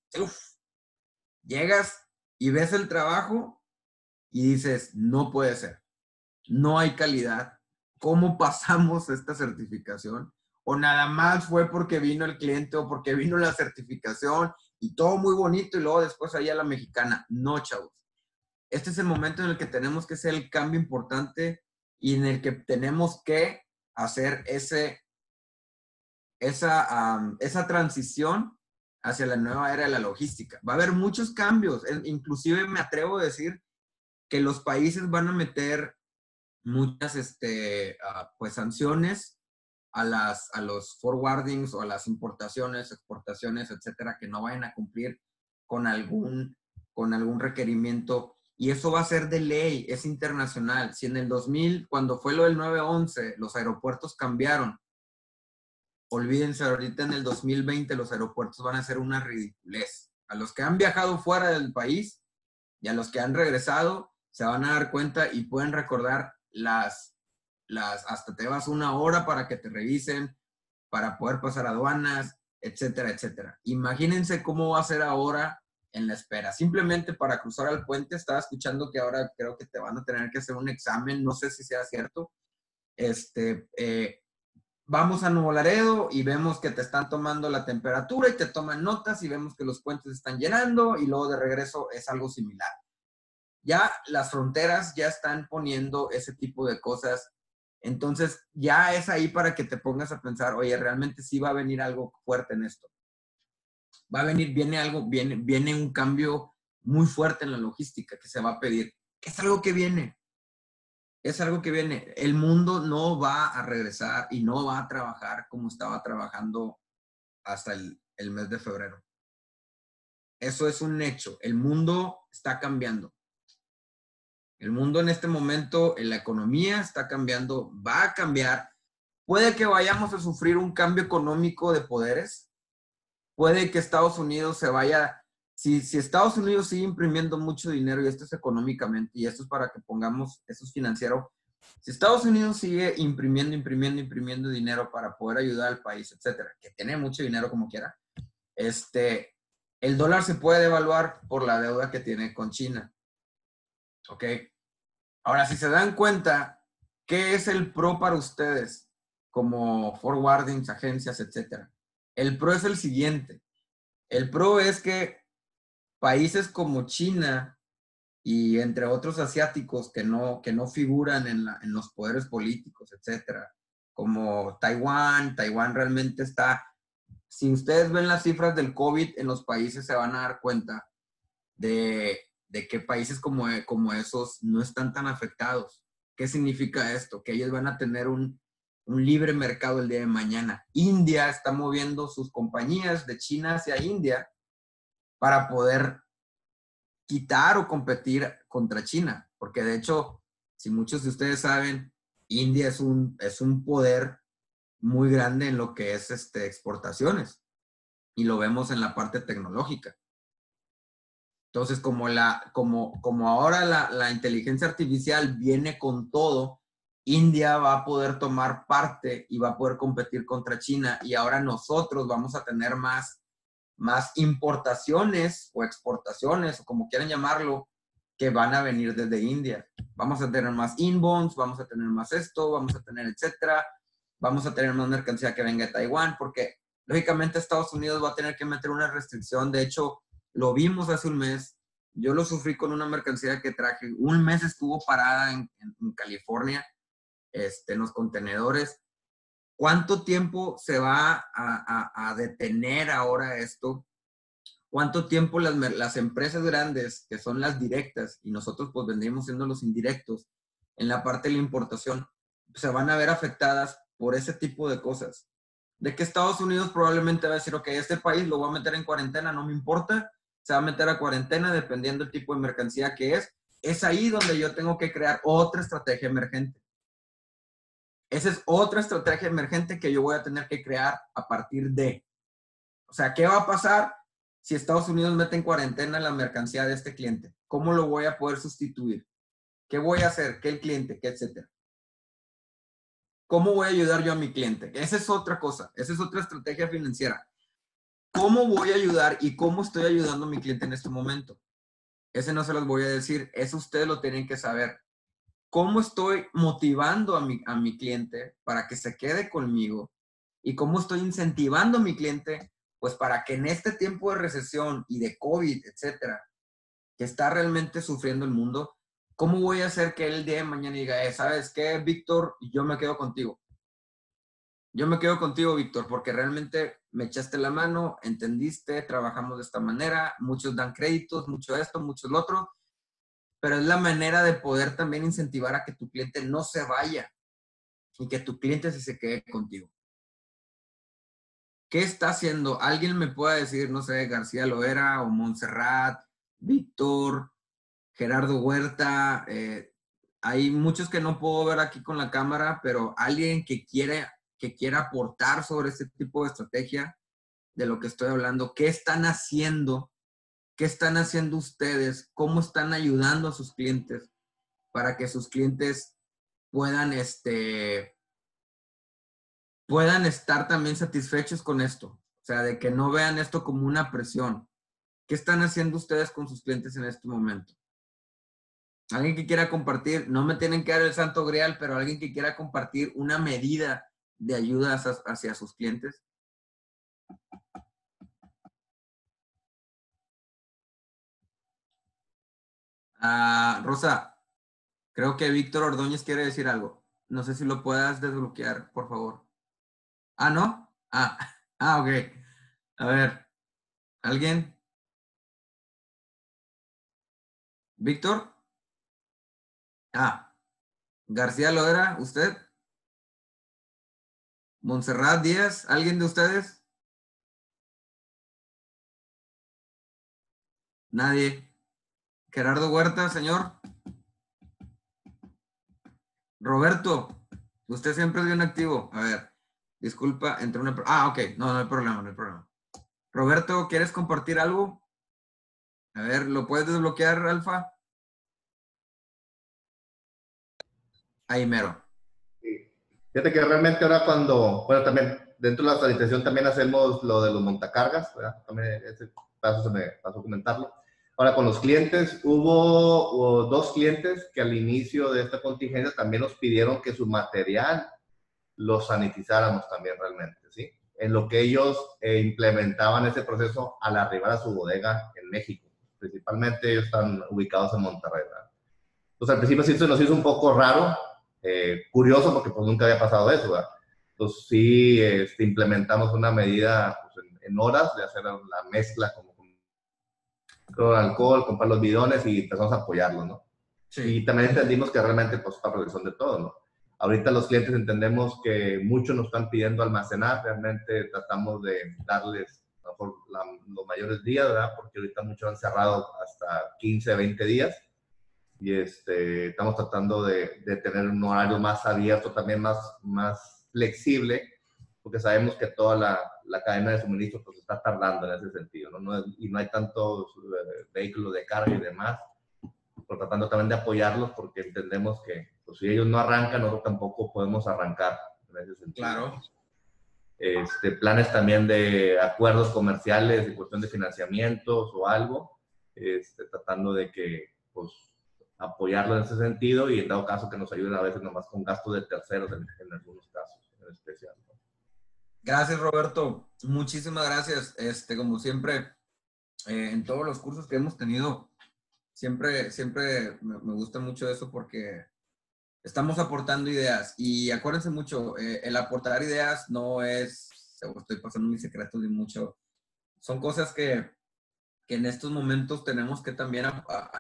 Llegas y ves el trabajo y dices, no puede ser. No hay calidad. ¿Cómo pasamos esta certificación? O nada más fue porque vino el cliente o porque vino la certificación y todo muy bonito y luego después allá la mexicana. No, chavos. Este es el momento en el que tenemos que hacer el cambio importante y en el que tenemos que hacer ese, esa, esa transición hacia la nueva era de la logística. Va a haber muchos cambios, inclusive me atrevo a decir que los países van a meter muchas este, ah, pues, sanciones a, las, a los forwardings o a las importaciones, exportaciones, etcétera, que no vayan a cumplir con algún, con algún requerimiento y eso va a ser de ley, es internacional. Si en el 2000, cuando fue lo del 9-11, los aeropuertos cambiaron, olvídense, ahorita en el 2020 los aeropuertos van a ser una ridiculez. A los que han viajado fuera del país y a los que han regresado, se van a dar cuenta y pueden recordar las, las, hasta te vas una hora para que te revisen, para poder pasar aduanas, etcétera, etcétera. Imagínense cómo va a ser ahora en la espera. Simplemente para cruzar al puente, estaba escuchando que ahora creo que te van a tener que hacer un examen, no sé si sea cierto. Este, eh, vamos a Nuevo Laredo y vemos que te están tomando la temperatura y te toman notas y vemos que los puentes están llenando y luego de regreso es algo similar. Ya las fronteras ya están poniendo ese tipo de cosas. Entonces ya es ahí para que te pongas a pensar, oye, realmente sí va a venir algo fuerte en esto va a venir, viene algo, viene, viene un cambio muy fuerte en la logística que se va a pedir. Es algo que viene. Es algo que viene. El mundo no va a regresar y no va a trabajar como estaba trabajando hasta el, el mes de febrero. Eso es un hecho. El mundo está cambiando. El mundo en este momento, en la economía está cambiando, va a cambiar. Puede que vayamos a sufrir un cambio económico de poderes, puede que Estados Unidos se vaya, si, si Estados Unidos sigue imprimiendo mucho dinero, y esto es económicamente, y esto es para que pongamos, esto es financiero, si Estados Unidos sigue imprimiendo, imprimiendo, imprimiendo dinero para poder ayudar al país, etcétera, que tiene mucho dinero como quiera, este, el dólar se puede devaluar por la deuda que tiene con China. ¿Ok? Ahora, si se dan cuenta, ¿qué es el pro para ustedes como forwardings, agencias, etcétera? El pro es el siguiente. El pro es que países como China y entre otros asiáticos que no, que no figuran en, los poderes políticos, etcétera, como Taiwán, Taiwán realmente está, si ustedes ven las cifras del COVID en los países se van a dar cuenta de, de que países como, como esos no están tan afectados. ¿Qué significa esto? Que ellos van a tener un, un libre mercado el día de mañana. India está moviendo sus compañías de China hacia India para poder quitar o competir contra China, porque de hecho, si muchos de ustedes saben, India es un, es un poder muy grande en lo que es este, exportaciones. Y lo vemos en la parte tecnológica. Entonces, como, la, como, como ahora la, la inteligencia artificial viene con todo, India va a poder tomar parte y va a poder competir contra China y ahora nosotros vamos a tener más, más importaciones o exportaciones o como quieran llamarlo que van a venir desde India. Vamos a tener más inbounds, vamos a tener más esto, vamos a tener etcétera, vamos a tener más mercancía que venga de Taiwán porque lógicamente Estados Unidos va a tener que meter una restricción. De hecho, lo vimos hace un mes. Yo lo sufrí con una mercancía que traje. Un mes estuvo parada en, en California este, en los contenedores. ¿Cuánto tiempo se va a, detener ahora esto? ¿Cuánto tiempo las, empresas grandes, que son las directas, y nosotros pues vendríamos siendo los indirectos, en la parte de la importación, se van a ver afectadas por ese tipo de cosas? De que Estados Unidos probablemente va a decir, ok, este país lo voy a meter en cuarentena, no me importa, se va a meter a cuarentena dependiendo del tipo de mercancía que es. Es ahí donde yo tengo que crear otra estrategia emergente. Esa es otra estrategia emergente que yo voy a tener que crear a partir de. O sea, ¿qué va a pasar si Estados Unidos mete en cuarentena la mercancía de este cliente? ¿Cómo lo voy a poder sustituir? ¿Qué voy a hacer? ¿Qué el cliente? ¿Qué etcétera? ¿Cómo voy a ayudar yo a mi cliente? Esa es otra cosa. Esa es otra estrategia financiera. ¿Cómo voy a ayudar y cómo estoy ayudando a mi cliente en este momento? Ese no se los voy a decir. Eso ustedes lo tienen que saber cómo estoy motivando a mi, a mi cliente para que se quede conmigo y cómo estoy incentivando a mi cliente, pues para que en este tiempo de recesión y de COVID, etcétera, que está realmente sufriendo el mundo, ¿cómo voy a hacer que el día de mañana diga, eh, ¿sabes qué, Víctor? Yo me quedo contigo. Yo me quedo contigo, Víctor, porque realmente me echaste la mano, entendiste, trabajamos de esta manera, muchos dan créditos, mucho esto, mucho lo otro, pero es la manera de poder también incentivar a que tu cliente no se vaya y que tu cliente se, quede contigo. ¿Qué está haciendo? Alguien me puede decir, no sé, García Loera o Montserrat, Víctor, Gerardo Huerta. Eh, hay muchos que no puedo ver aquí con la cámara, pero alguien que quiere que quiera aportar sobre este tipo de estrategia de lo que estoy hablando, ¿qué están haciendo ¿Qué están haciendo ustedes? ¿Cómo están ayudando a sus clientes para que sus clientes puedan, este, puedan estar también satisfechos con esto? O sea, de que no vean esto como una presión. ¿Qué están haciendo ustedes con sus clientes en este momento? Alguien que quiera compartir, no me tienen que dar el santo grial, pero alguien que quiera compartir una medida de ayuda hacia sus clientes. Ah, Rosa, creo que Víctor Ordóñez quiere decir algo. No sé si lo puedas desbloquear, por favor. Ah, ¿no? Ah, ah, ok. A ver, ¿alguien? ¿Víctor? Ah, García Loera, ¿usted? Montserrat Díaz, ¿alguien de ustedes? Nadie. Gerardo Huerta, señor. Roberto, usted siempre es bien activo. A ver, disculpa, entre una... Ah, ok, no, no hay problema, no hay problema. Roberto, ¿quieres compartir algo? A ver, ¿lo puedes desbloquear, Alfa? Ahí mero. Sí. Fíjate que realmente ahora cuando, bueno, también dentro de la sanitización también hacemos lo de los montacargas, ¿verdad? También ese paso se me pasó a comentarlo. Ahora, con los clientes, hubo, dos clientes que al inicio de esta contingencia también nos pidieron que su material lo sanitizáramos también realmente, ¿sí? En lo que ellos eh, implementaban ese proceso al arribar a su bodega en México. Principalmente ellos están ubicados en Monterrey, ¿verdad? Entonces, al principio sí se nos hizo un poco raro, eh, curioso, porque pues nunca había pasado eso, ¿verdad? Entonces, sí este, implementamos una medida pues, en, en, horas de hacer la mezcla como con alcohol, comprar los bidones y empezamos a apoyarlo, ¿no? Sí. Y también entendimos que realmente, pues, para protección de todo, ¿no? Ahorita los clientes entendemos que muchos nos están pidiendo almacenar, realmente tratamos de darles a lo mejor los mayores días, ¿verdad? Porque ahorita muchos han cerrado hasta 15, 20 días y este, estamos tratando de, de, tener un horario más abierto, también más, más flexible porque sabemos que toda la, la cadena de suministro pues está tardando en ese sentido, ¿no? no y no hay tantos eh, vehículos de carga y demás, por tratando también de apoyarlos porque entendemos que pues, si ellos no arrancan, nosotros tampoco podemos arrancar en ese sentido. Claro. Este, planes también de acuerdos comerciales, de cuestión de financiamientos o algo, este, tratando de que, pues, apoyarlo en ese sentido y en dado caso que nos ayuden a veces nomás con gastos de terceros en, algunos casos en especial. Gracias, Roberto. Muchísimas gracias. Este, como siempre, eh, en todos los cursos que hemos tenido, siempre, siempre me, gusta mucho eso porque estamos aportando ideas y acuérdense mucho, eh, el aportar ideas no es, estoy pasando mis secretos de mucho, son cosas que, que, en estos momentos tenemos que también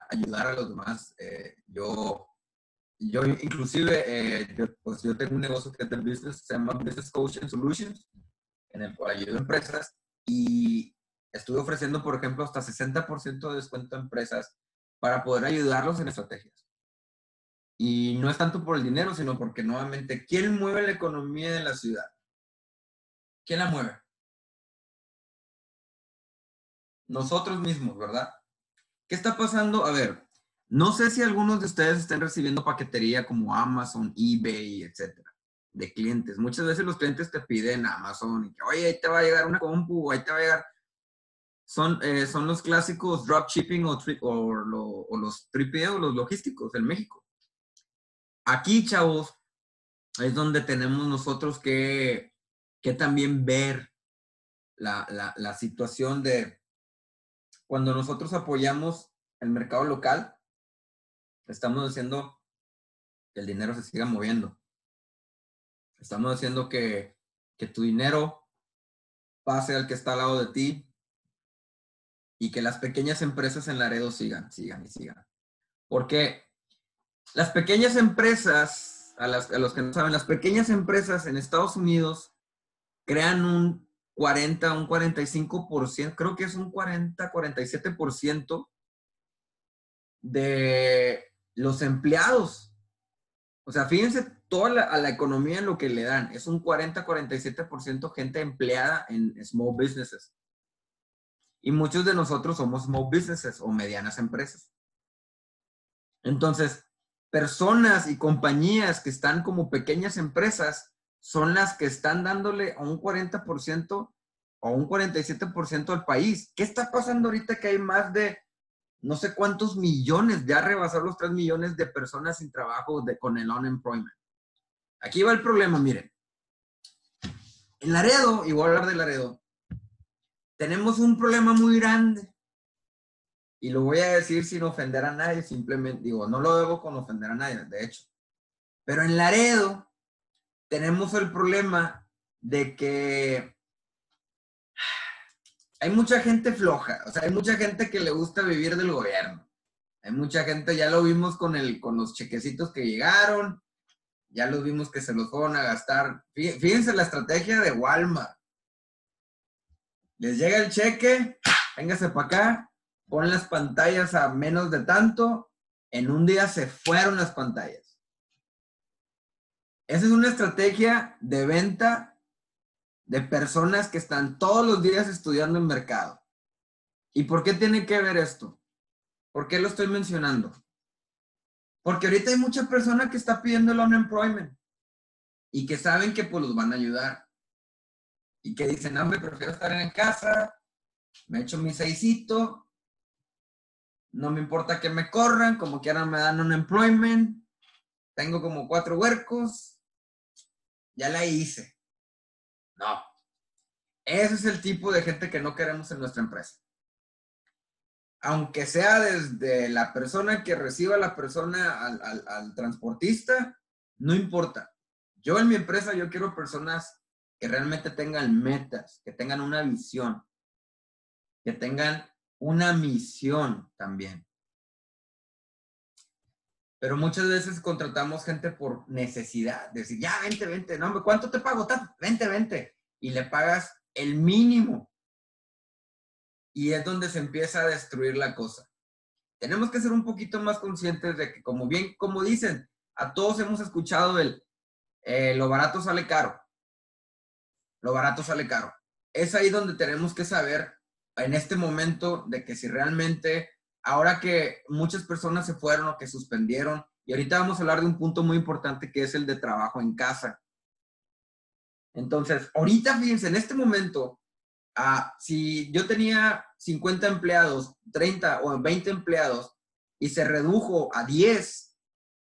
ayudar a los demás. Eh, yo, yo inclusive, eh, yo, pues yo tengo un negocio que es de business, se llama Business Coaching Solutions, en el cual ayudo a empresas y estuve ofreciendo, por ejemplo, hasta 60% de descuento a empresas para poder ayudarlos en estrategias. Y no es tanto por el dinero, sino porque nuevamente, ¿quién mueve la economía de la ciudad? ¿Quién la mueve? Nosotros mismos, ¿verdad? ¿Qué está pasando? A ver, no sé si algunos de ustedes estén recibiendo paquetería como Amazon, eBay, etcétera, de clientes. Muchas veces los clientes te piden Amazon y oye, ahí te va a llegar una compu, ahí te va a llegar. Son, eh, son los clásicos dropshipping o, o, o los triple o los logísticos en México. Aquí, chavos, es donde tenemos nosotros que, que también ver la, la, situación de cuando nosotros apoyamos el mercado local, estamos haciendo que el dinero se siga moviendo. Estamos haciendo que, que tu dinero pase al que está al lado de ti y que las pequeñas empresas en Laredo sigan, sigan y sigan. Porque las pequeñas empresas, a, los que no saben, las pequeñas empresas en Estados Unidos crean un 40, un 45%, creo que es un 40, 47% de los empleados. O sea, fíjense toda la, a la economía en lo que le dan. Es un 40, 47% gente empleada en small businesses. Y muchos de nosotros somos small businesses o medianas empresas. Entonces, personas y compañías que están como pequeñas empresas son las que están dándole a un 40% o un 47% al país. ¿Qué está pasando ahorita que hay más de no sé cuántos millones, ya rebasar los 3 millones de personas sin trabajo de, con el unemployment? Aquí va el problema, miren. En Laredo, y voy a hablar de Laredo, tenemos un problema muy grande y lo voy a decir sin ofender a nadie, simplemente digo, no lo hago con ofender a nadie, de hecho. Pero en Laredo tenemos el problema de que hay mucha gente floja, o sea, hay mucha gente que le gusta vivir del gobierno. Hay mucha gente, ya lo vimos con, el, con los chequecitos que llegaron, ya los vimos que se los fueron a gastar. Fíjense la estrategia de Walmart. Les llega el cheque, véngase para acá, pon las pantallas a menos de tanto, en un día se fueron las pantallas. Esa es una estrategia de venta de personas que están todos los días estudiando el mercado. ¿Y por qué tiene que ver esto? ¿Por qué lo estoy mencionando? Porque ahorita hay mucha persona que está pidiendo el unemployment y que saben que pues los van a ayudar. Y que dicen, no, me prefiero estar en casa, me echo mi seisito no me importa que me corran, como quieran me dan un employment, tengo como cuatro huercos, ya la hice. No. Ese es el tipo de gente que no queremos en nuestra empresa. Aunque sea desde la persona que reciba a la persona al, al transportista, no importa. Yo en mi empresa, yo quiero personas que realmente tengan metas, que tengan una visión, que tengan una misión también. Pero muchas veces contratamos gente por necesidad, decir, ya, vente, vente, no, ¿cuánto te pago? Vente, vente. Y le pagas el mínimo. Y es donde se empieza a destruir la cosa. Tenemos que ser un poquito más conscientes de que, como bien, como dicen, a todos hemos escuchado el, eh, lo barato sale caro. lo barato sale caro. Es ahí donde tenemos que saber en este momento de que si realmente, ahora que muchas personas se fueron o que suspendieron, y ahorita vamos a hablar de un punto muy importante que es el de trabajo en casa. Entonces, ahorita fíjense, en este momento, ah, si yo tenía 50 empleados, 30 o 20 empleados, y se redujo a 10,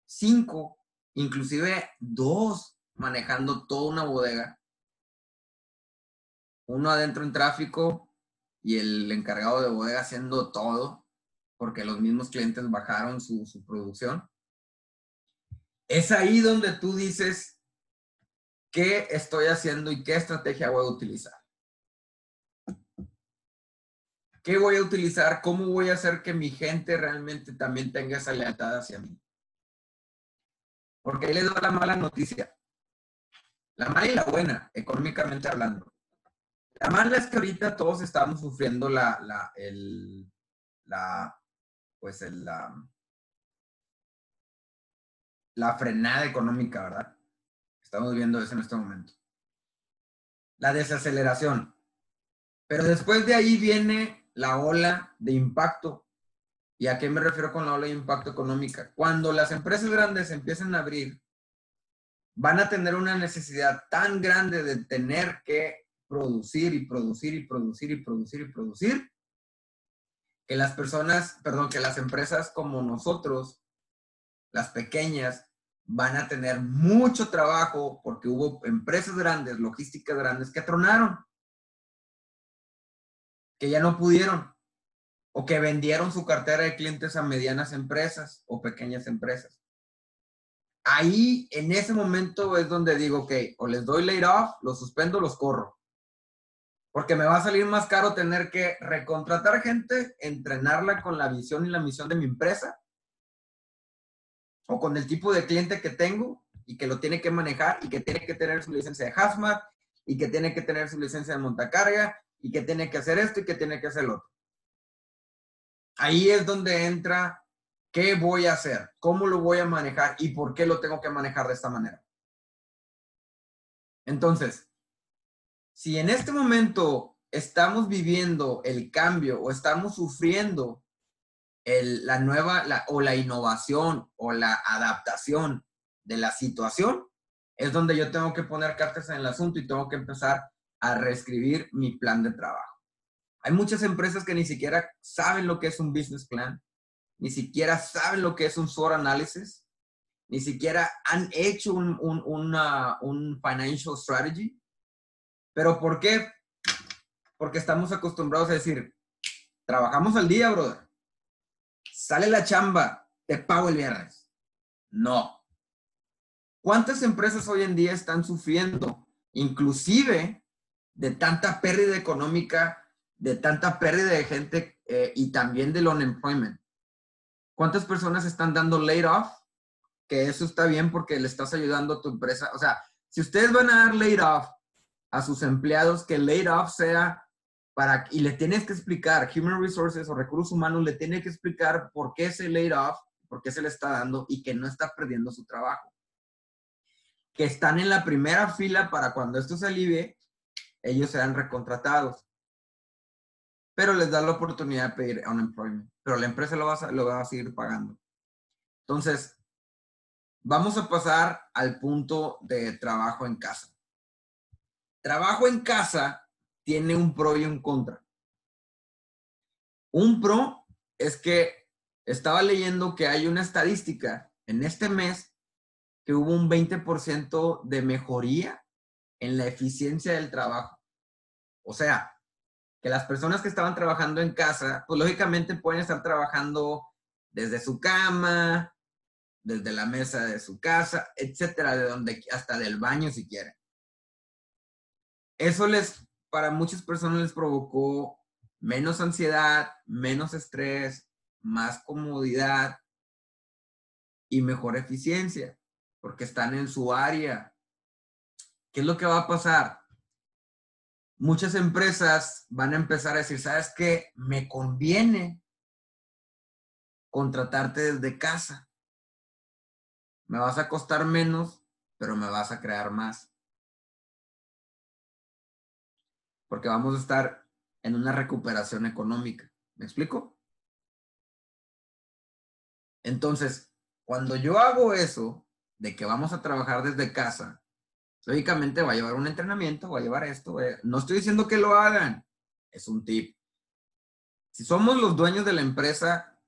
5, inclusive 2 manejando toda una bodega, uno adentro en tráfico y el encargado de bodega haciendo todo, porque los mismos clientes bajaron su, producción. Es ahí donde tú dices, ¿qué estoy haciendo y qué estrategia voy a utilizar? ¿Qué voy a utilizar? ¿Cómo voy a hacer que mi gente realmente también tenga esa lealtad hacia mí? Porque ahí les doy la mala noticia. La mala y la buena, económicamente hablando. La mala es que ahorita todos estamos sufriendo la, la, pues la, la frenada económica, ¿verdad? Estamos viendo eso en este momento. La desaceleración. Pero después de ahí viene la ola de impacto. ¿Y a qué me refiero con la ola de impacto económica? Cuando las empresas grandes empiezan a abrir, van a tener una necesidad tan grande de tener que producir y producir y producir y producir y producir, que las personas, perdón, que las empresas como nosotros, las pequeñas, van a tener mucho trabajo porque hubo empresas grandes, logísticas grandes que tronaron, que ya no pudieron, o que vendieron su cartera de clientes a medianas empresas o pequeñas empresas. Ahí, en ese momento, es donde digo, ok, o les doy laid off, los suspendo, los corro. Porque me va a salir más caro tener que recontratar gente, entrenarla con la visión y la misión de mi empresa, o con el tipo de cliente que tengo y que lo tiene que manejar y que tiene que tener su licencia de hazmat y que tiene que tener su licencia de montacarga y que tiene que hacer esto y que tiene que hacer lo otro. Ahí es donde entra qué voy a hacer, cómo lo voy a manejar y por qué lo tengo que manejar de esta manera. Entonces, si en este momento estamos viviendo el cambio o estamos sufriendo la nueva o la innovación o la adaptación de la situación, es donde yo tengo que poner cartas en el asunto y tengo que empezar a reescribir mi plan de trabajo. Hay muchas empresas que ni siquiera saben lo que es un business plan, ni siquiera saben lo que es un SWOT analysis, ni siquiera han hecho un, un, una, un financial strategy. ¿Pero por qué? Porque estamos acostumbrados a decir, trabajamos al día, brother sale la chamba, te pago el viernes. No. ¿Cuántas empresas hoy en día están sufriendo, inclusive de tanta pérdida económica, de tanta pérdida de gente eh, y también del unemployment? ¿Cuántas personas están dando laid off? Que eso está bien porque le estás ayudando a tu empresa. O sea, si ustedes van a dar laid off a sus empleados, que laid off sea para, y le tienes que explicar, Human Resources o Recursos Humanos le tiene que explicar por qué se laid off, por qué se le está dando y que no está perdiendo su trabajo. Que están en la primera fila para cuando esto se alivie, ellos sean recontratados. Pero les da la oportunidad de pedir unemployment. Pero la empresa lo va a, lo va a seguir pagando. Entonces, vamos a pasar al punto de trabajo en casa. Trabajo en casa tiene un pro y un contra. Un pro es que estaba leyendo que hay una estadística en este mes que hubo un 20% de mejoría en la eficiencia del trabajo. O sea, que las personas que estaban trabajando en casa, pues lógicamente pueden estar trabajando desde su cama, desde la mesa de su casa, etcétera, de donde hasta del baño si quieren. Eso les para muchas personas les provocó menos ansiedad, menos estrés, más comodidad y mejor eficiencia, porque están en su área. ¿Qué es lo que va a pasar? Muchas empresas van a empezar a decir, ¿sabes qué? Me conviene contratarte desde casa. Me vas a costar menos, pero me vas a crear más. Porque vamos a estar en una recuperación económica. ¿Me explico? Entonces, cuando yo hago eso, de que vamos a trabajar desde casa, lógicamente va a llevar un entrenamiento, va a llevar esto. No estoy diciendo que lo hagan, es un tip. Si somos los dueños de la empresa,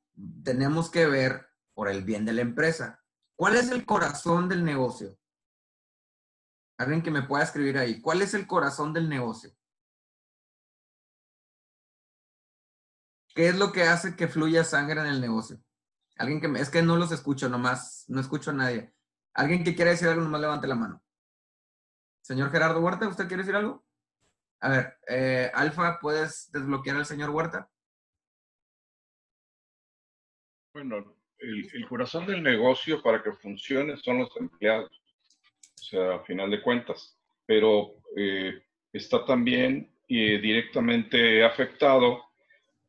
tenemos que ver por el bien de la empresa. ¿Cuál es el corazón del negocio? Alguien que me pueda escribir ahí. ¿Cuál es el corazón del negocio? ¿Qué es lo que hace que fluya sangre en el negocio? Alguien que me, es que no los escucho nomás, no escucho a nadie. Alguien que quiera decir algo, nomás levante la mano. Señor Gerardo Huerta, ¿usted quiere decir algo? A ver, eh, Alfa, ¿puedes desbloquear al señor Huerta? Bueno, el, corazón del negocio para que funcione son los empleados, o sea, a final de cuentas, pero eh, está también eh, directamente afectado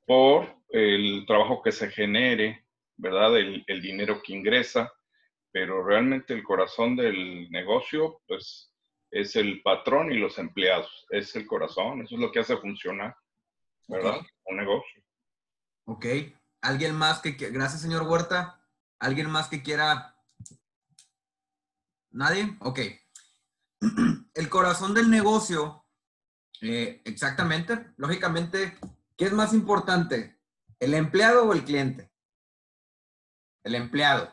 por el trabajo que se genere, ¿verdad? El, el dinero que ingresa, pero realmente el corazón del negocio, pues es el patrón y los empleados. Es el corazón, eso es lo que hace funcionar, ¿verdad? Un negocio. Ok. ¿Alguien más que, gracias señor Huerta, alguien más que quiera? ¿Nadie? Ok. El corazón del negocio, eh, exactamente, lógicamente, ¿qué es más importante? ¿El empleado o el cliente? El empleado.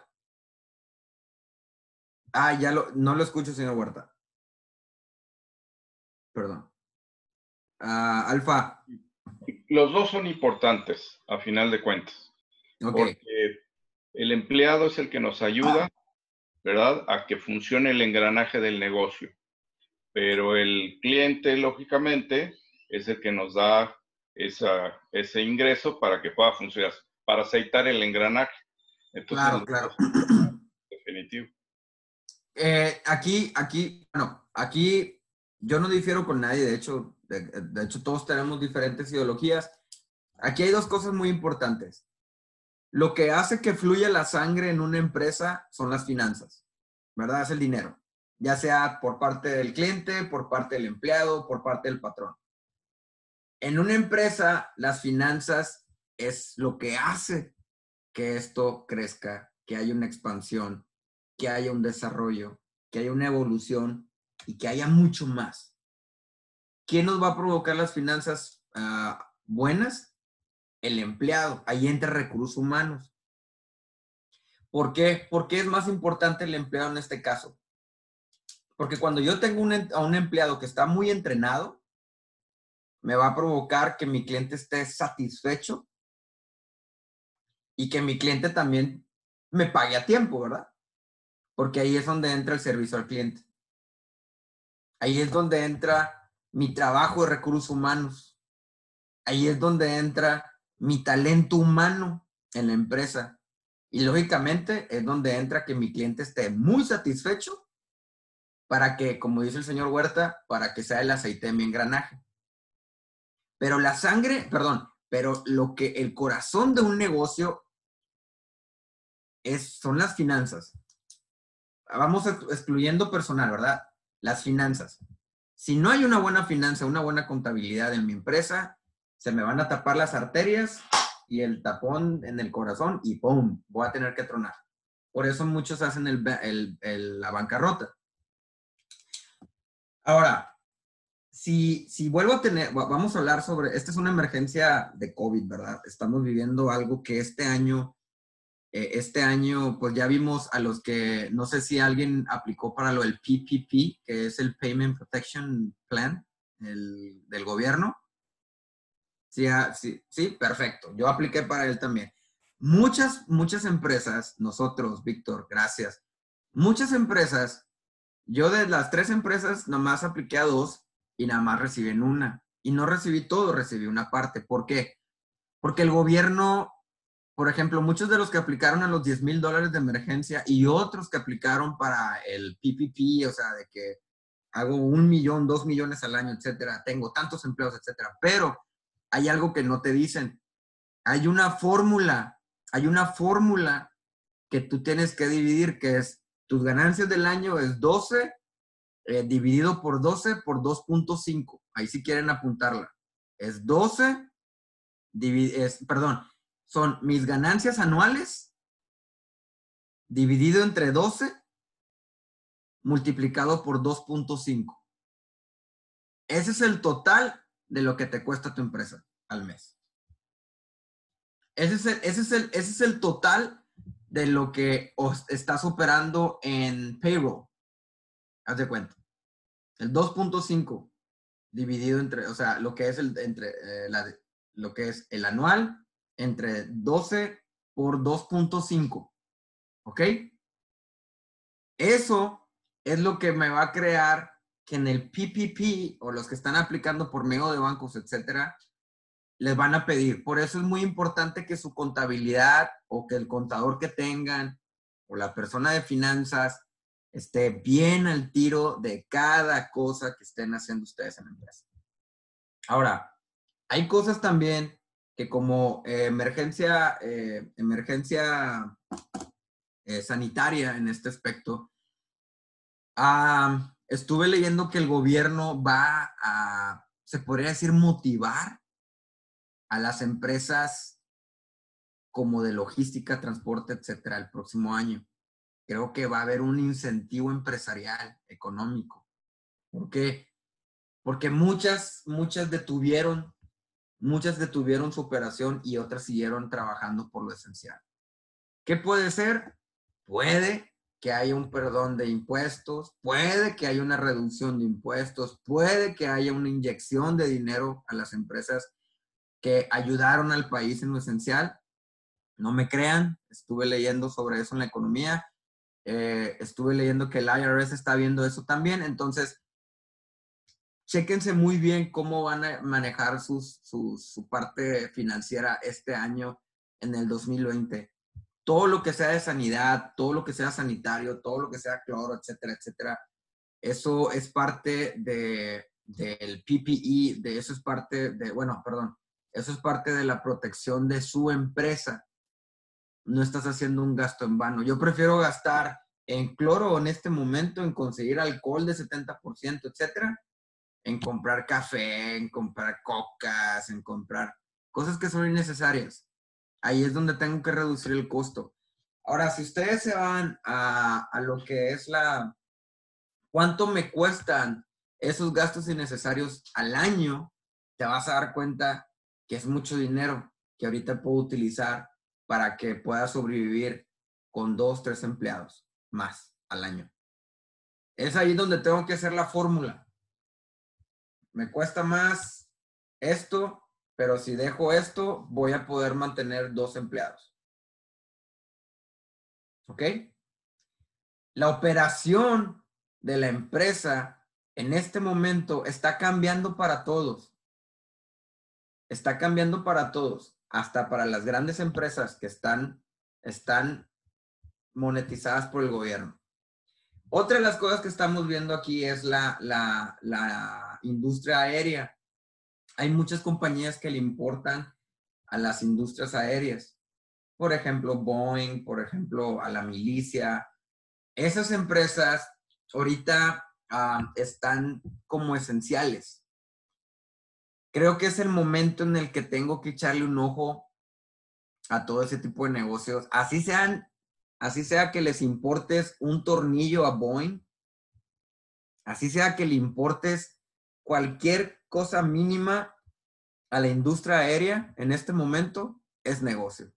Ah, ya lo, no lo escucho, señor Huerta. Perdón. Ah, Alfa. Los dos son importantes, a final de cuentas. Porque el empleado es el que nos ayuda, ¿verdad?, a que funcione el engranaje del negocio. Pero el cliente, lógicamente, es el que nos da esa, ese ingreso para que pueda funcionar, para aceitar el engranaje. claro, claro. Definitivo. Eh, aquí, aquí, bueno, aquí yo no difiero con nadie, de hecho, de, hecho todos tenemos diferentes ideologías. Aquí hay dos cosas muy importantes. Lo que hace que fluya la sangre en una empresa son las finanzas, ¿verdad? Es el dinero, ya sea por parte del cliente, por parte del empleado, por parte del patrón. En una empresa, las finanzas es lo que hace que esto crezca, que haya una expansión, que haya un desarrollo, que haya una evolución y que haya mucho más. ¿Quién nos va a provocar las finanzas ah, buenas? El empleado. Ahí entra recursos humanos. ¿Por qué? ¿Por es más importante el empleado en este caso? Porque cuando yo tengo un, a un empleado que está muy entrenado, me va a provocar que mi cliente esté satisfecho y que mi cliente también me pague a tiempo, ¿verdad? Porque ahí es donde entra el servicio al cliente. Ahí es donde entra mi trabajo de recursos humanos. Ahí es donde entra mi talento humano en la empresa. Y lógicamente es donde entra que mi cliente esté muy satisfecho para que, como dice el señor Huerta, para que sea el aceite de mi engranaje. Pero la sangre, perdón, pero lo que el corazón de un negocio es, son las finanzas. Vamos excluyendo personal, ¿verdad? las finanzas. Si no hay una buena finanza, una buena contabilidad en mi empresa, se me van a tapar las arterias y el tapón en el corazón y ¡pum! Voy a tener que tronar. Por eso muchos hacen el, la bancarrota. Ahora, si, si vuelvo a tener, vamos a hablar sobre, esta es una emergencia de COVID, ¿verdad? Estamos viviendo algo que este año eh, este año, pues ya vimos a los que, no sé si alguien aplicó para lo del PPP, que es el Payment Protection Plan del gobierno. Sí, ah, sí, sí, perfecto. Yo apliqué para él también. Muchas, muchas empresas, nosotros, Víctor, gracias. Muchas empresas, yo de las tres empresas, nomás apliqué a dos y nada más recibí en una. Y no recibí todo, recibí una parte. ¿Por qué? Porque el gobierno por ejemplo, muchos de los que aplicaron a los 10 mil dólares de emergencia y otros que aplicaron para el PPP, o sea, de que hago un millón, dos millones al año, etcétera, tengo tantos empleos, etcétera. Pero hay algo que no te dicen. Hay una fórmula, hay una fórmula que tú tienes que dividir, que es tus ganancias del año es 12 eh, dividido por 12 por 2.5. Ahí si quieren apuntarla. Es 12, es, perdón, son mis ganancias anuales dividido entre 12 multiplicado por 2.5. Ese es el total de lo que te cuesta tu empresa al mes. Ese es el, ese es el, ese es el total de lo que estás operando en payroll. Haz de cuenta. El 2.5 dividido entre, o sea, lo que es el, entre, eh, la, lo que es el anual entre 12 por 2.5. ¿Ok? Eso es lo que me va a crear que en el PPP o los que están aplicando por medio de bancos, etcétera, les van a pedir. Por eso es muy importante que su contabilidad o que el contador que tengan o la persona de finanzas esté bien al tiro de cada cosa que estén haciendo ustedes en la empresa. Ahora, hay cosas también que como eh, emergencia, eh, emergencia eh, sanitaria en este aspecto, estuve leyendo que el gobierno va a, se podría decir, motivar a las empresas como de logística, transporte, etcétera, el próximo año. Creo que va a haber un incentivo empresarial, económico. ¿Por qué? Porque muchas, muchas detuvieron, muchas detuvieron su operación y otras siguieron trabajando por lo esencial. ¿Qué puede ser? Puede que haya un perdón de impuestos, puede que haya una reducción de impuestos, puede que haya una inyección de dinero a las empresas que ayudaron al país en lo esencial. No me crean, estuve leyendo sobre eso en la economía, eh, estuve leyendo que el IRS está viendo eso también, entonces chéquense muy bien cómo van a manejar sus, su parte financiera este año en el 2020 todo lo que sea de sanidad, todo lo que sea sanitario, todo lo que sea cloro, etcétera, etcétera, eso es parte de, del PPE, de eso es parte de, bueno, perdón, eso es parte de la protección de su empresa. No estás haciendo un gasto en vano. Yo prefiero gastar en cloro en este momento, en conseguir alcohol de 70%, etcétera, en comprar café, en comprar cocas, en comprar cosas que son innecesarias ahí es donde tengo que reducir el costo. Ahora, si ustedes se van a, lo que es la, cuánto me cuestan esos gastos innecesarios al año, te vas a dar cuenta que es mucho dinero que ahorita puedo utilizar para que pueda sobrevivir con dos, tres empleados más al año. Es ahí donde tengo que hacer la fórmula. Me cuesta más esto pero si dejo esto, voy a poder mantener dos empleados. ¿Ok? La operación de la empresa en este momento está cambiando para todos. Está cambiando para todos, hasta para las grandes empresas que están, están monetizadas por el gobierno. Otra de las cosas que estamos viendo aquí es la, la, la industria aérea hay muchas compañías que le importan a las industrias aéreas. Por ejemplo, Boeing, por ejemplo, a la milicia. Esas empresas ahorita ah, están como esenciales. Creo que es el momento en el que tengo que echarle un ojo a todo ese tipo de negocios. Así sean, así sea que les importes un tornillo a Boeing, así sea que le importes cualquier cosa mínima a la industria aérea en este momento es negocio.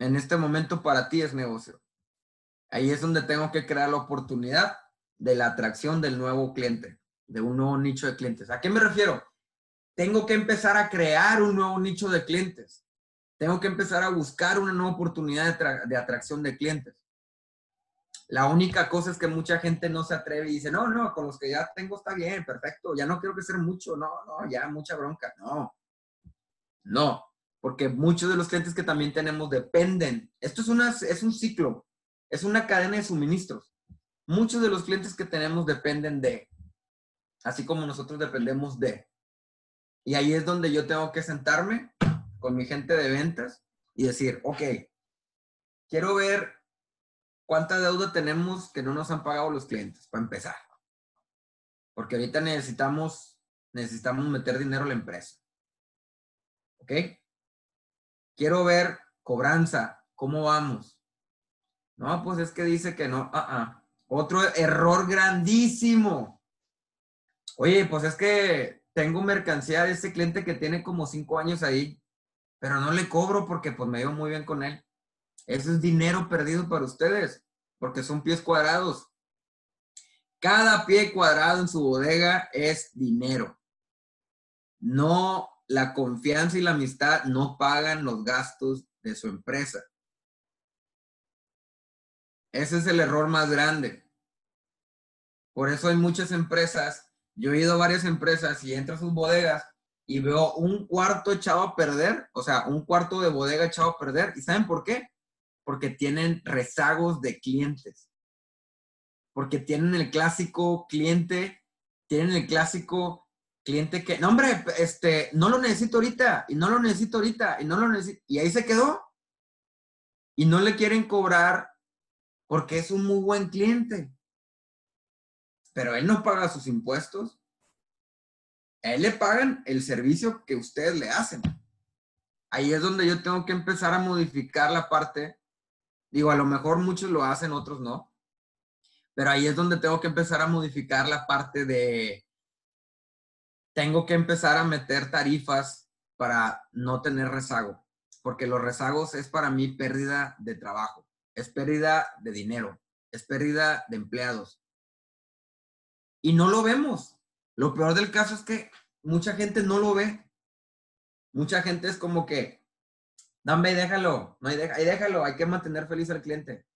En este momento para ti es negocio. Ahí es donde tengo que crear la oportunidad de la atracción del nuevo cliente, de un nuevo nicho de clientes. ¿A qué me refiero? Tengo que empezar a crear un nuevo nicho de clientes. Tengo que empezar a buscar una nueva oportunidad de, atracción de clientes. La única cosa es que mucha gente no se atreve y dice, no, no, con los que ya tengo está bien, perfecto, ya no quiero que sea mucho, no, no, ya mucha bronca, no. No, porque muchos de los clientes que también tenemos dependen. Esto es, una, es un ciclo, es una cadena de suministros. Muchos de los clientes que tenemos dependen de, así como nosotros dependemos de. Y ahí es donde yo tengo que sentarme con mi gente de ventas y decir, ok, quiero ver ¿cuánta deuda tenemos que no nos han pagado los clientes? Para empezar. Porque ahorita necesitamos, necesitamos meter dinero a la empresa. ¿Ok? Quiero ver cobranza, ¿cómo vamos? No, pues es que dice que no. Ah, ah. Otro error grandísimo. Oye, pues es que tengo mercancía de ese cliente que tiene como cinco años ahí, pero no le cobro porque pues me veo muy bien con él. Eso es dinero perdido para ustedes, porque son pies cuadrados. Cada pie cuadrado en su bodega es dinero. No, la confianza y la amistad no pagan los gastos de su empresa. Ese es el error más grande. Por eso hay muchas empresas, yo he ido a varias empresas y entro a sus bodegas y veo un cuarto echado a perder, o sea, un cuarto de bodega echado a perder. ¿Y saben por qué? Porque tienen rezagos de clientes. Porque tienen el clásico cliente, tienen el clásico cliente que, no hombre, este, no lo necesito ahorita, y no lo necesito ahorita, y no lo necesito, y ahí se quedó. Y no le quieren cobrar porque es un muy buen cliente. Pero él no paga sus impuestos. A él le pagan el servicio que ustedes le hacen. Ahí es donde yo tengo que empezar a modificar la parte. Digo, a lo mejor muchos lo hacen, otros no. Pero ahí es donde tengo que empezar a modificar la parte de... Tengo que empezar a meter tarifas para no tener rezago. Porque los rezagos es para mí pérdida de trabajo es pérdida de dinero, es pérdida de empleados. Y no lo vemos. Lo peor del caso es que mucha gente no lo ve. Mucha gente es como que, dame, déjalo, no hay, ahí déjalo, hay que mantener feliz al cliente.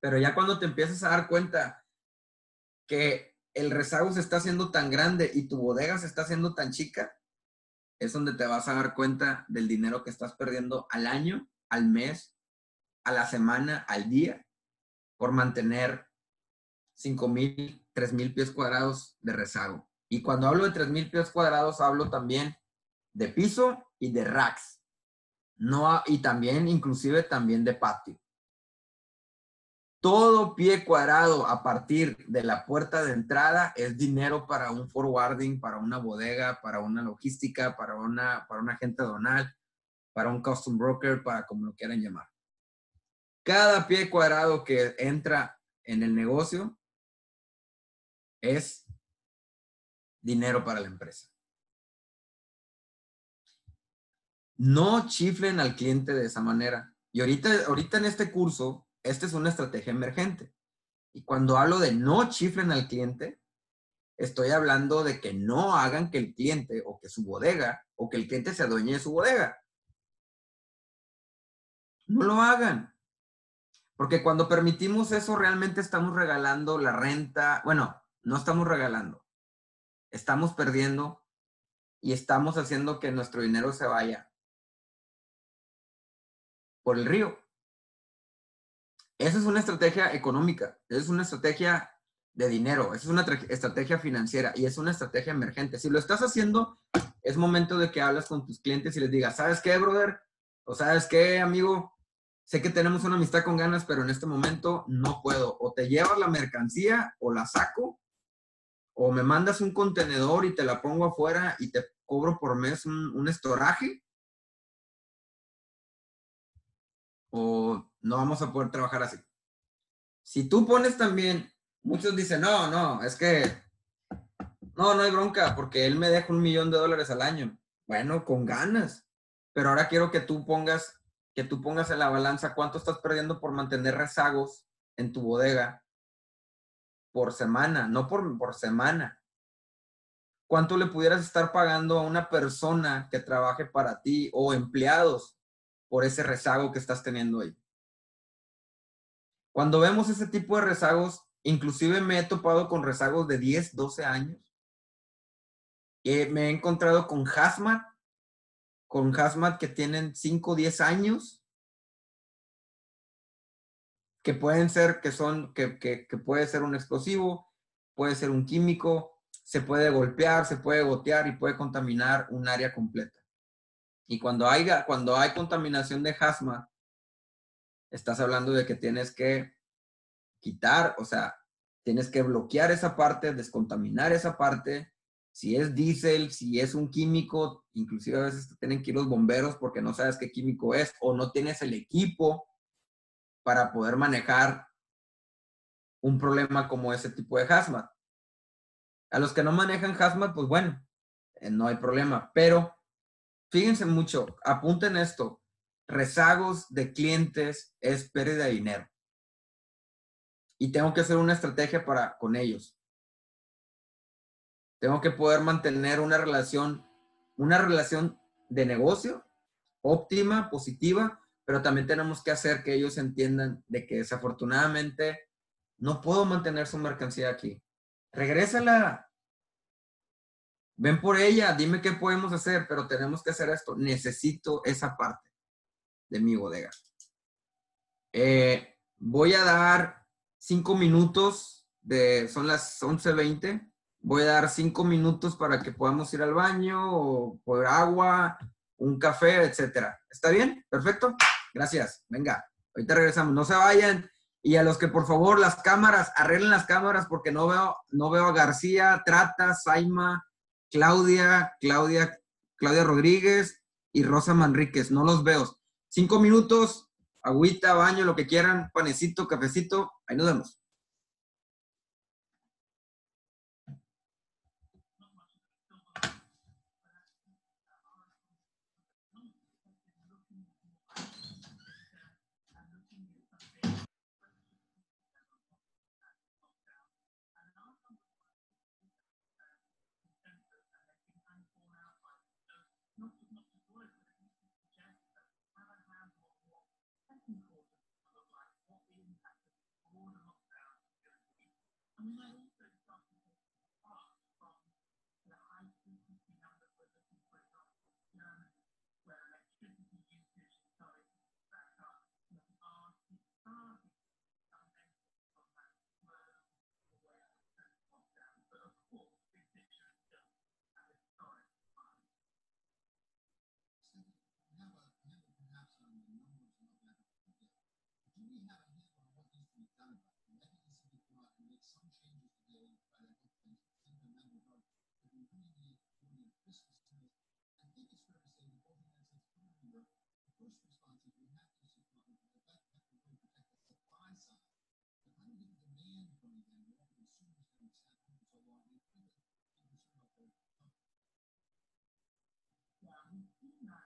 Pero ya cuando te empiezas a dar cuenta que el rezago se está haciendo tan grande y tu bodega se está haciendo tan chica, es donde te vas a dar cuenta del dinero que estás perdiendo al año, al mes a la semana, al día, por mantener 5 mil, 3 mil pies cuadrados de rezago. Y cuando hablo de 3 mil pies cuadrados, hablo también de piso y de racks. No, y también, inclusive también de patio. Todo pie cuadrado a partir de la puerta de entrada es dinero para un forwarding, para una bodega, para una logística, para una, para un agente donal, para un custom broker, para como lo quieran llamar. Cada pie cuadrado que entra en el negocio es dinero para la empresa. No chiflen al cliente de esa manera. Y ahorita, ahorita en este curso, esta es una estrategia emergente. Y cuando hablo de no chiflen al cliente, estoy hablando de que no hagan que el cliente o que su bodega o que el cliente se adueñe de su bodega. No lo hagan. Porque cuando permitimos eso, realmente estamos regalando la renta. Bueno, no estamos regalando. Estamos perdiendo y estamos haciendo que nuestro dinero se vaya por el río. Esa es una estrategia económica, es una estrategia de dinero, es una estrategia financiera y es una estrategia emergente. Si lo estás haciendo, es momento de que hablas con tus clientes y les digas, ¿sabes qué, brother? O sabes qué, amigo, sé que tenemos una amistad con ganas, pero en este momento no puedo. O te llevas la mercancía o la saco, o me mandas un contenedor y te la pongo afuera y te cobro por mes un, estoraje, o no vamos a poder trabajar así. Si tú pones también, muchos dicen, no, no, es que, no, no hay bronca, porque él me deja un millón de dólares al año. Bueno, con ganas. Pero ahora quiero que tú pongas que tú pongas en la balanza cuánto estás perdiendo por mantener rezagos en tu bodega por semana, no por, por semana. ¿Cuánto le pudieras estar pagando a una persona que trabaje para ti o empleados por ese rezago que estás teniendo ahí? Cuando vemos ese tipo de rezagos, inclusive me he topado con rezagos de 10, 12 años. y me he encontrado con hazmat con hazmat que tienen 5 o 10 años, que pueden ser, que son, que, que, puede ser un explosivo, puede ser un químico, se puede golpear, se puede gotear y puede contaminar un área completa. Y cuando hay, cuando hay contaminación de hazmat, estás hablando de que tienes que quitar, o sea, tienes que bloquear esa parte, descontaminar esa parte. Si es diésel, si es un químico, inclusive a veces tienen que ir los bomberos porque no sabes qué químico es o no tienes el equipo para poder manejar un problema como ese tipo de hazmat. A los que no manejan hazmat, pues bueno, eh, no hay problema. Pero fíjense mucho, apunten esto, rezagos de clientes es pérdida de dinero. Y tengo que hacer una estrategia para con ellos. Tengo que poder mantener una relación, una relación de negocio óptima, positiva, pero también tenemos que hacer que ellos entiendan de que desafortunadamente no puedo mantener su mercancía aquí. Regrésala. Ven por ella, dime qué podemos hacer, pero tenemos que hacer esto. Necesito esa parte de mi bodega. Eh, voy a dar cinco minutos, de, son las 11.20. Voy a dar cinco minutos para que podamos ir al baño o por agua, un café, etcétera. ¿Está bien? Perfecto. Gracias. Venga, ahorita regresamos. No se vayan. Y a los que por favor las cámaras, arreglen las cámaras porque no veo, no veo a García, Trata, Saima, Claudia, Claudia, Claudia Rodríguez y Rosa Manríquez. No los veo. Cinco minutos, agüita, baño, lo que quieran, panecito, cafecito. Ahí nos vemos. I'm like, Christmas trees. I think it's fair to say that both the United States Farm Bureau, the first response is we have to support the fact that we're protect the supply side. But I do we get demand going then? We want consumers to accept them so long they think it. I'm concerned about their. Yeah, I'm not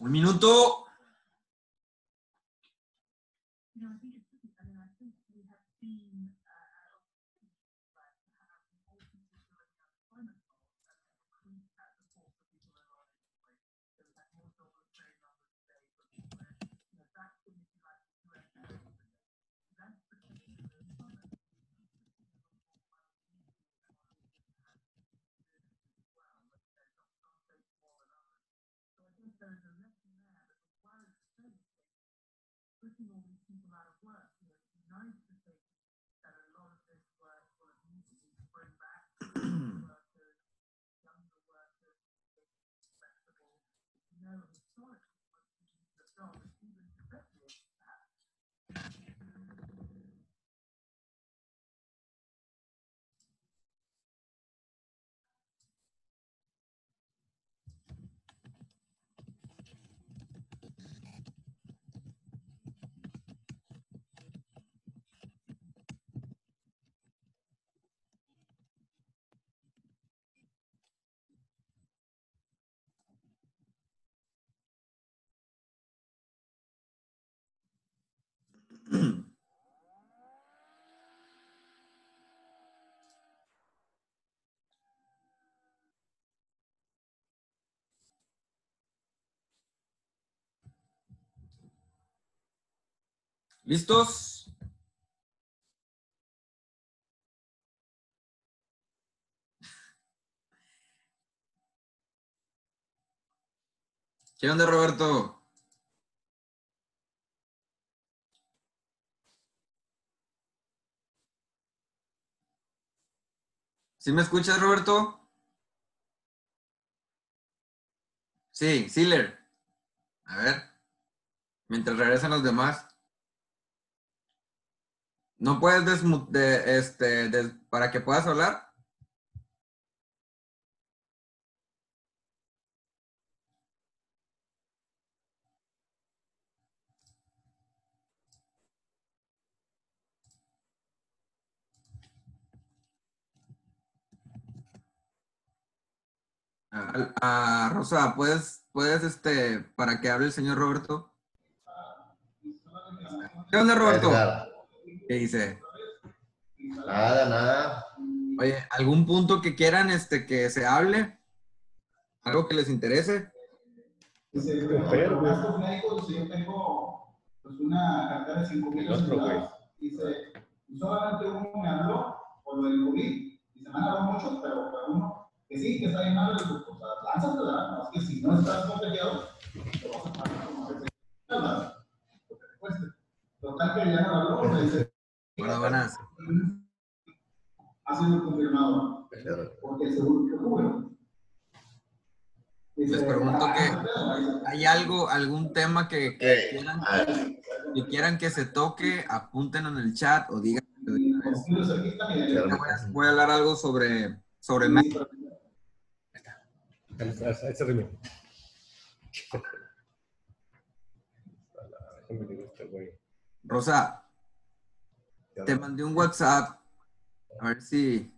of work. ¿Listos? ¿Qué onda, Roberto? ¿Sí me escuchas, Roberto? Sí, Sealer. A ver. Mientras regresan los demás. ¿No puedes desmu- de, este, des- para que puedas hablar? Ah, ah, Rosa, ¿puedes, puedes, este, para que hable el señor Roberto? ¿Qué onda, Roberto? Nada, ¿Qué dice? nada, nada. Oye, ¿algún punto que quieran este, que se hable? ¿Algo que les interese? Médicos, dice, yo tengo una cartera de 5 mil El otro, asegurados. Dice, y solamente uno me habló por lo del COVID. Dice, me han hablado muchos, pero, pero uno que sí, que está bien mal, o sea, lánzate, ¿verdad? No, es que si no estás contagiado, te vas a. Total que ya no habló, me dice, Bueno, buenas. ha sido confirmado, porque el seguro lo cubre. Dice, Les pregunto "Ah, que- ese pedo", me dice, ¿Hay algo, algún tema que, que Eh, quieran, que quieran que se toque? Apunten en el chat o digan. yo- Voy a, voy a hablar algo sobre, sobre digo este güey. Rosa, te mandé un WhatsApp. A ver si.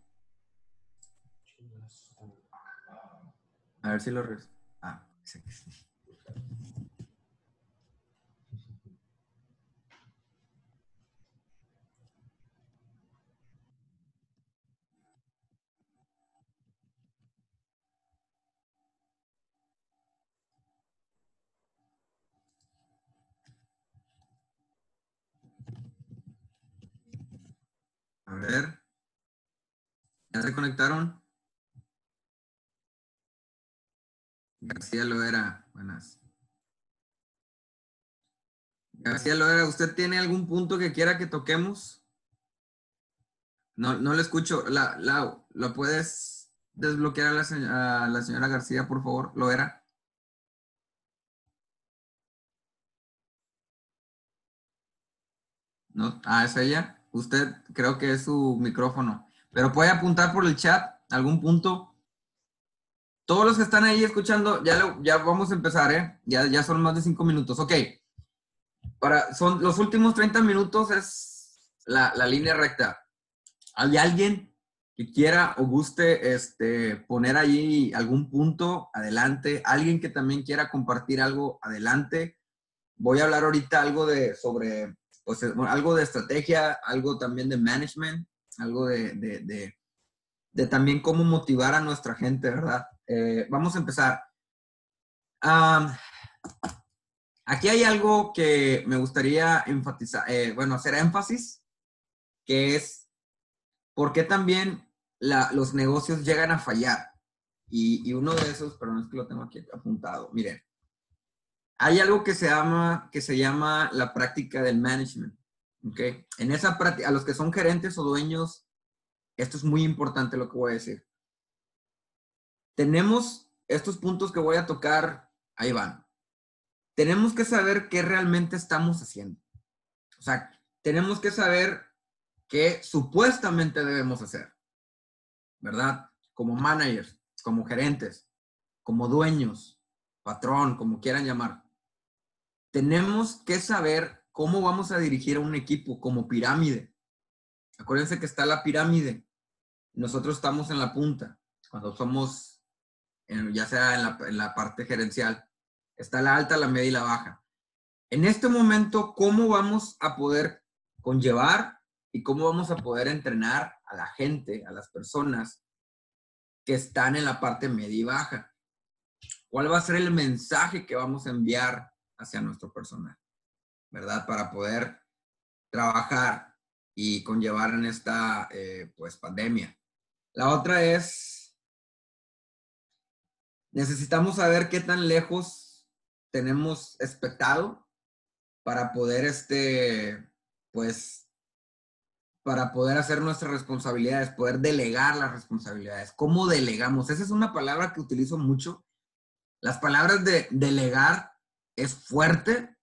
A ver si lo. res- Ah, sí, sí. A ver. ¿Ya se conectaron? García Loera, buenas. García Loera, ¿usted tiene algún punto que quiera que toquemos? No, no le escucho. La, la, ¿Lo puedes desbloquear a la, a la señora García, por favor? Loera. ¿No? Ah, es ella. Usted creo que es su micrófono. Pero puede apuntar por el chat algún punto. Todos los que están ahí escuchando, ya, lo- ya vamos a empezar, ¿eh? Ya, ya son más de cinco minutos. Ok. Para, son los últimos 30 minutos es la, la línea recta. ¿Hay alguien que quiera o guste este, poner allí algún punto? Adelante. ¿Alguien que también quiera compartir algo? Adelante. Voy a hablar ahorita algo de, sobre, algo de estrategia, algo también de management, algo de, también cómo motivar a nuestra gente, ¿verdad? Eh, vamos a empezar. Aquí hay algo que me gustaría enfatizar, eh, bueno, hacer énfasis, que es por qué también los negocios llegan a fallar. Y, y uno de esos, pero no es que lo tengo aquí apuntado, miren. Hay algo que se llama, que se llama la práctica del management. ¿ok? En esa práctica, a los que son gerentes o dueños, esto es muy importante lo que voy a decir. Tenemos estos puntos que voy a tocar, ahí van. Tenemos que saber qué realmente estamos haciendo. O sea, tenemos que saber qué supuestamente debemos hacer. ¿Verdad? Como managers, como gerentes, como dueños, patrón, como quieran llamar. Tenemos que saber cómo vamos a dirigir a un equipo como pirámide. Acuérdense que está la pirámide. Nosotros estamos en la punta. Cuando somos, ya sea en la, en la parte gerencial, está la alta, la media y la baja. En este momento, ¿cómo vamos a poder conllevar y cómo vamos a poder entrenar a la gente, a las personas que están en la parte media y baja? ¿Cuál va a ser el mensaje que vamos a enviar hacia nuestro personal? ¿Verdad? Para poder trabajar y conllevar en esta eh, pues pandemia. La otra es, necesitamos saber qué tan lejos tenemos expectado para poder, este, pues, para poder hacer nuestras responsabilidades, poder delegar las responsabilidades. ¿Cómo delegamos? Esa es una palabra que utilizo mucho. Las palabras de delegar es fuerte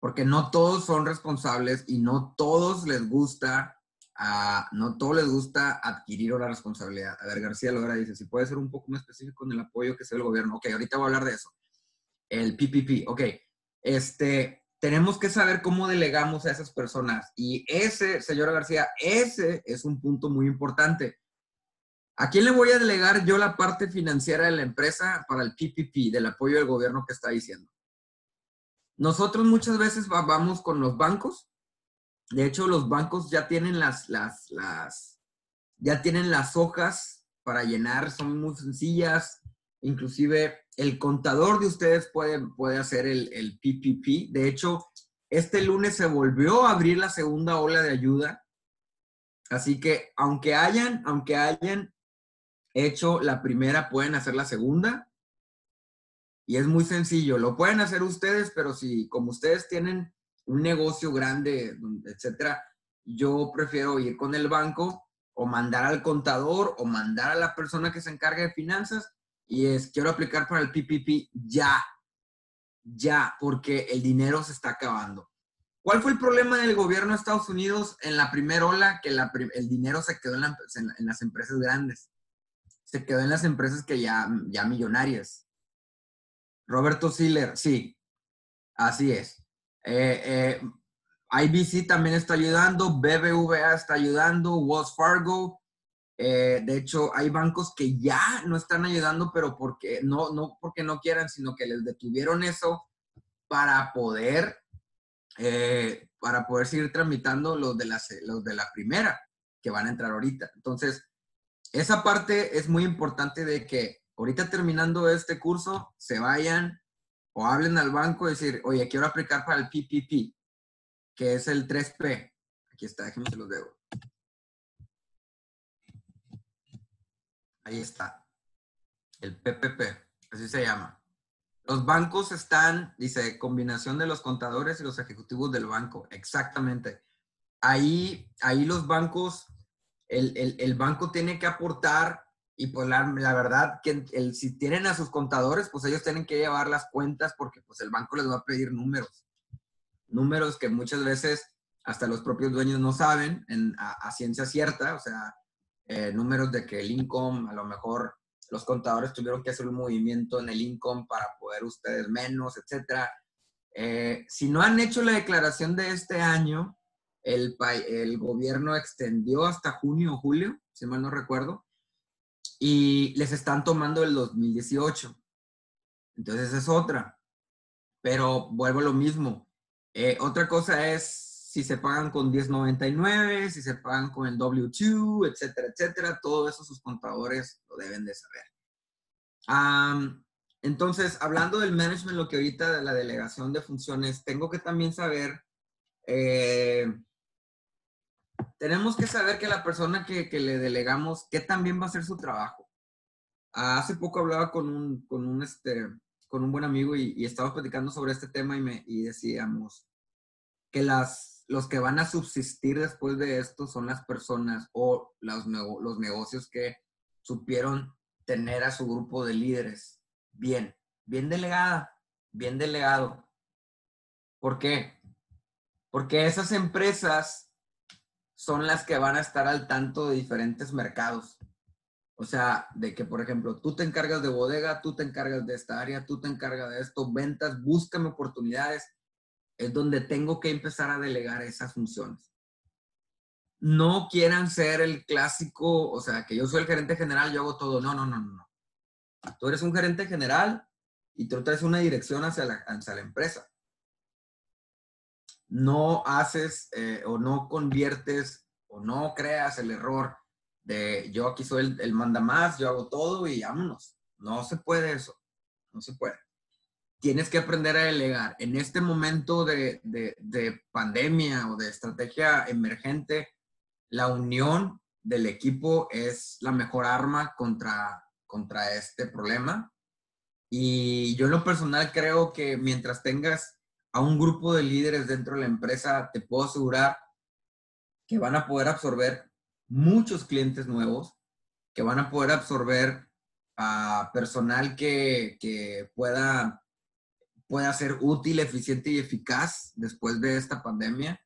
porque no todos son responsables y no todos les gusta, ah, no todos les gusta adquirir una responsabilidad. A ver, García Logra dice, si puede ser un poco más específico en el apoyo que sea el gobierno. Ok, ahorita voy a hablar de eso. El PPP, ok. Este, tenemos que saber cómo delegamos a esas personas. Y ese, señora García, ese es un punto muy importante. ¿A quién le voy a delegar yo la parte financiera de la empresa para el PPP, del apoyo del gobierno que está diciendo? Nosotros muchas veces vamos con los bancos. De hecho, los bancos ya tienen las, las, las, ya tienen las hojas para llenar, son muy sencillas. Inclusive el contador de ustedes puede, puede hacer el, el PPP. De hecho, este lunes se volvió a abrir la segunda ola de ayuda. Así que aunque hayan, aunque hayan hecho la primera, pueden hacer la segunda. Y es muy sencillo, lo pueden hacer ustedes, pero si como ustedes tienen un negocio grande, etcétera, yo prefiero ir con el banco o mandar al contador o mandar a la persona que se encargue de finanzas y es, quiero aplicar para el PPP ya, ya, porque el dinero se está acabando. ¿Cuál fue el problema del gobierno de Estados Unidos en la primera ola? Que el dinero se quedó en, en, las empresas grandes. Se quedó en las empresas que ya, ya millonarias. Roberto Siller, sí, así es. Eh, eh, IBC también está ayudando, BBVA está ayudando, Wells Fargo. Eh, de hecho, hay bancos que ya no están ayudando, pero porque no, no porque no quieran, sino que les detuvieron eso para poder, para poder seguir tramitando los de, la, los de la primera que van a entrar ahorita. Entonces, esa parte es muy importante de que ahorita terminando este curso, se vayan o hablen al banco y decir, oye, quiero aplicar para el PPP, que es el 3P. Aquí está, déjenme se los debo. Ahí está. El PPP, así se llama. Los bancos están, dice, combinación de los contadores y los ejecutivos del banco. Exactamente. Ahí, ahí los bancos, el, el, el banco tiene que aportar y pues la, verdad que el, si tienen a sus contadores, pues ellos tienen que llevar las cuentas porque pues el banco les va a pedir números. Números que muchas veces hasta los propios dueños no saben en, a, ciencia cierta, o sea, eh, números de que el income, a lo mejor los contadores tuvieron que hacer un movimiento en el income para poder ustedes menos, etcétera. Eh, si no han hecho la declaración de este año, el, el gobierno extendió hasta junio o julio, si mal no recuerdo, y les están tomando el 2018. Entonces es otra. Pero vuelvo a lo mismo. Eh, otra cosa es si se pagan con 1099, si se pagan con el W2, etcétera, etcétera. Todo eso sus contadores lo deben de saber. entonces, hablando del management, lo que ahorita de la delegación de funciones, tengo que también saber eh, tenemos que saber que la persona que, le delegamos, que también va a hacer su trabajo. Hace poco hablaba con un, con un, este, con un buen amigo y, y estábamos platicando sobre este tema y, me, y decíamos que las, los que van a subsistir después de esto son las personas o los, los negocios que supieron tener a su grupo de líderes bien, bien delegada, bien delegado. ¿Por qué? Porque esas empresas son las que van a estar al tanto de diferentes mercados. O sea, de que, por ejemplo, tú te encargas de bodega, tú te encargas de esta área, tú te encargas de esto, ventas, búscame oportunidades. Es donde tengo que empezar a delegar esas funciones. No quieran ser el clásico, o sea, que yo soy el gerente general, yo hago todo. No, no, no, no. Tú eres un gerente general y tú traes una dirección hacia la, hacia la empresa no haces eh, o no conviertes o no creas el error de yo aquí soy el, el manda más, yo hago todo y vámonos. No se puede eso. No se puede. tienes que aprender a delegar. En este momento de, de, de pandemia o de estrategia emergente, la unión del equipo es la mejor arma contra, contra este problema. Y yo en lo personal creo que mientras tengas a un grupo de líderes dentro de la empresa, te puedo asegurar que van a poder absorber muchos clientes nuevos, que van a poder absorber a personal que, que pueda, pueda ser útil, eficiente y eficaz después de esta pandemia.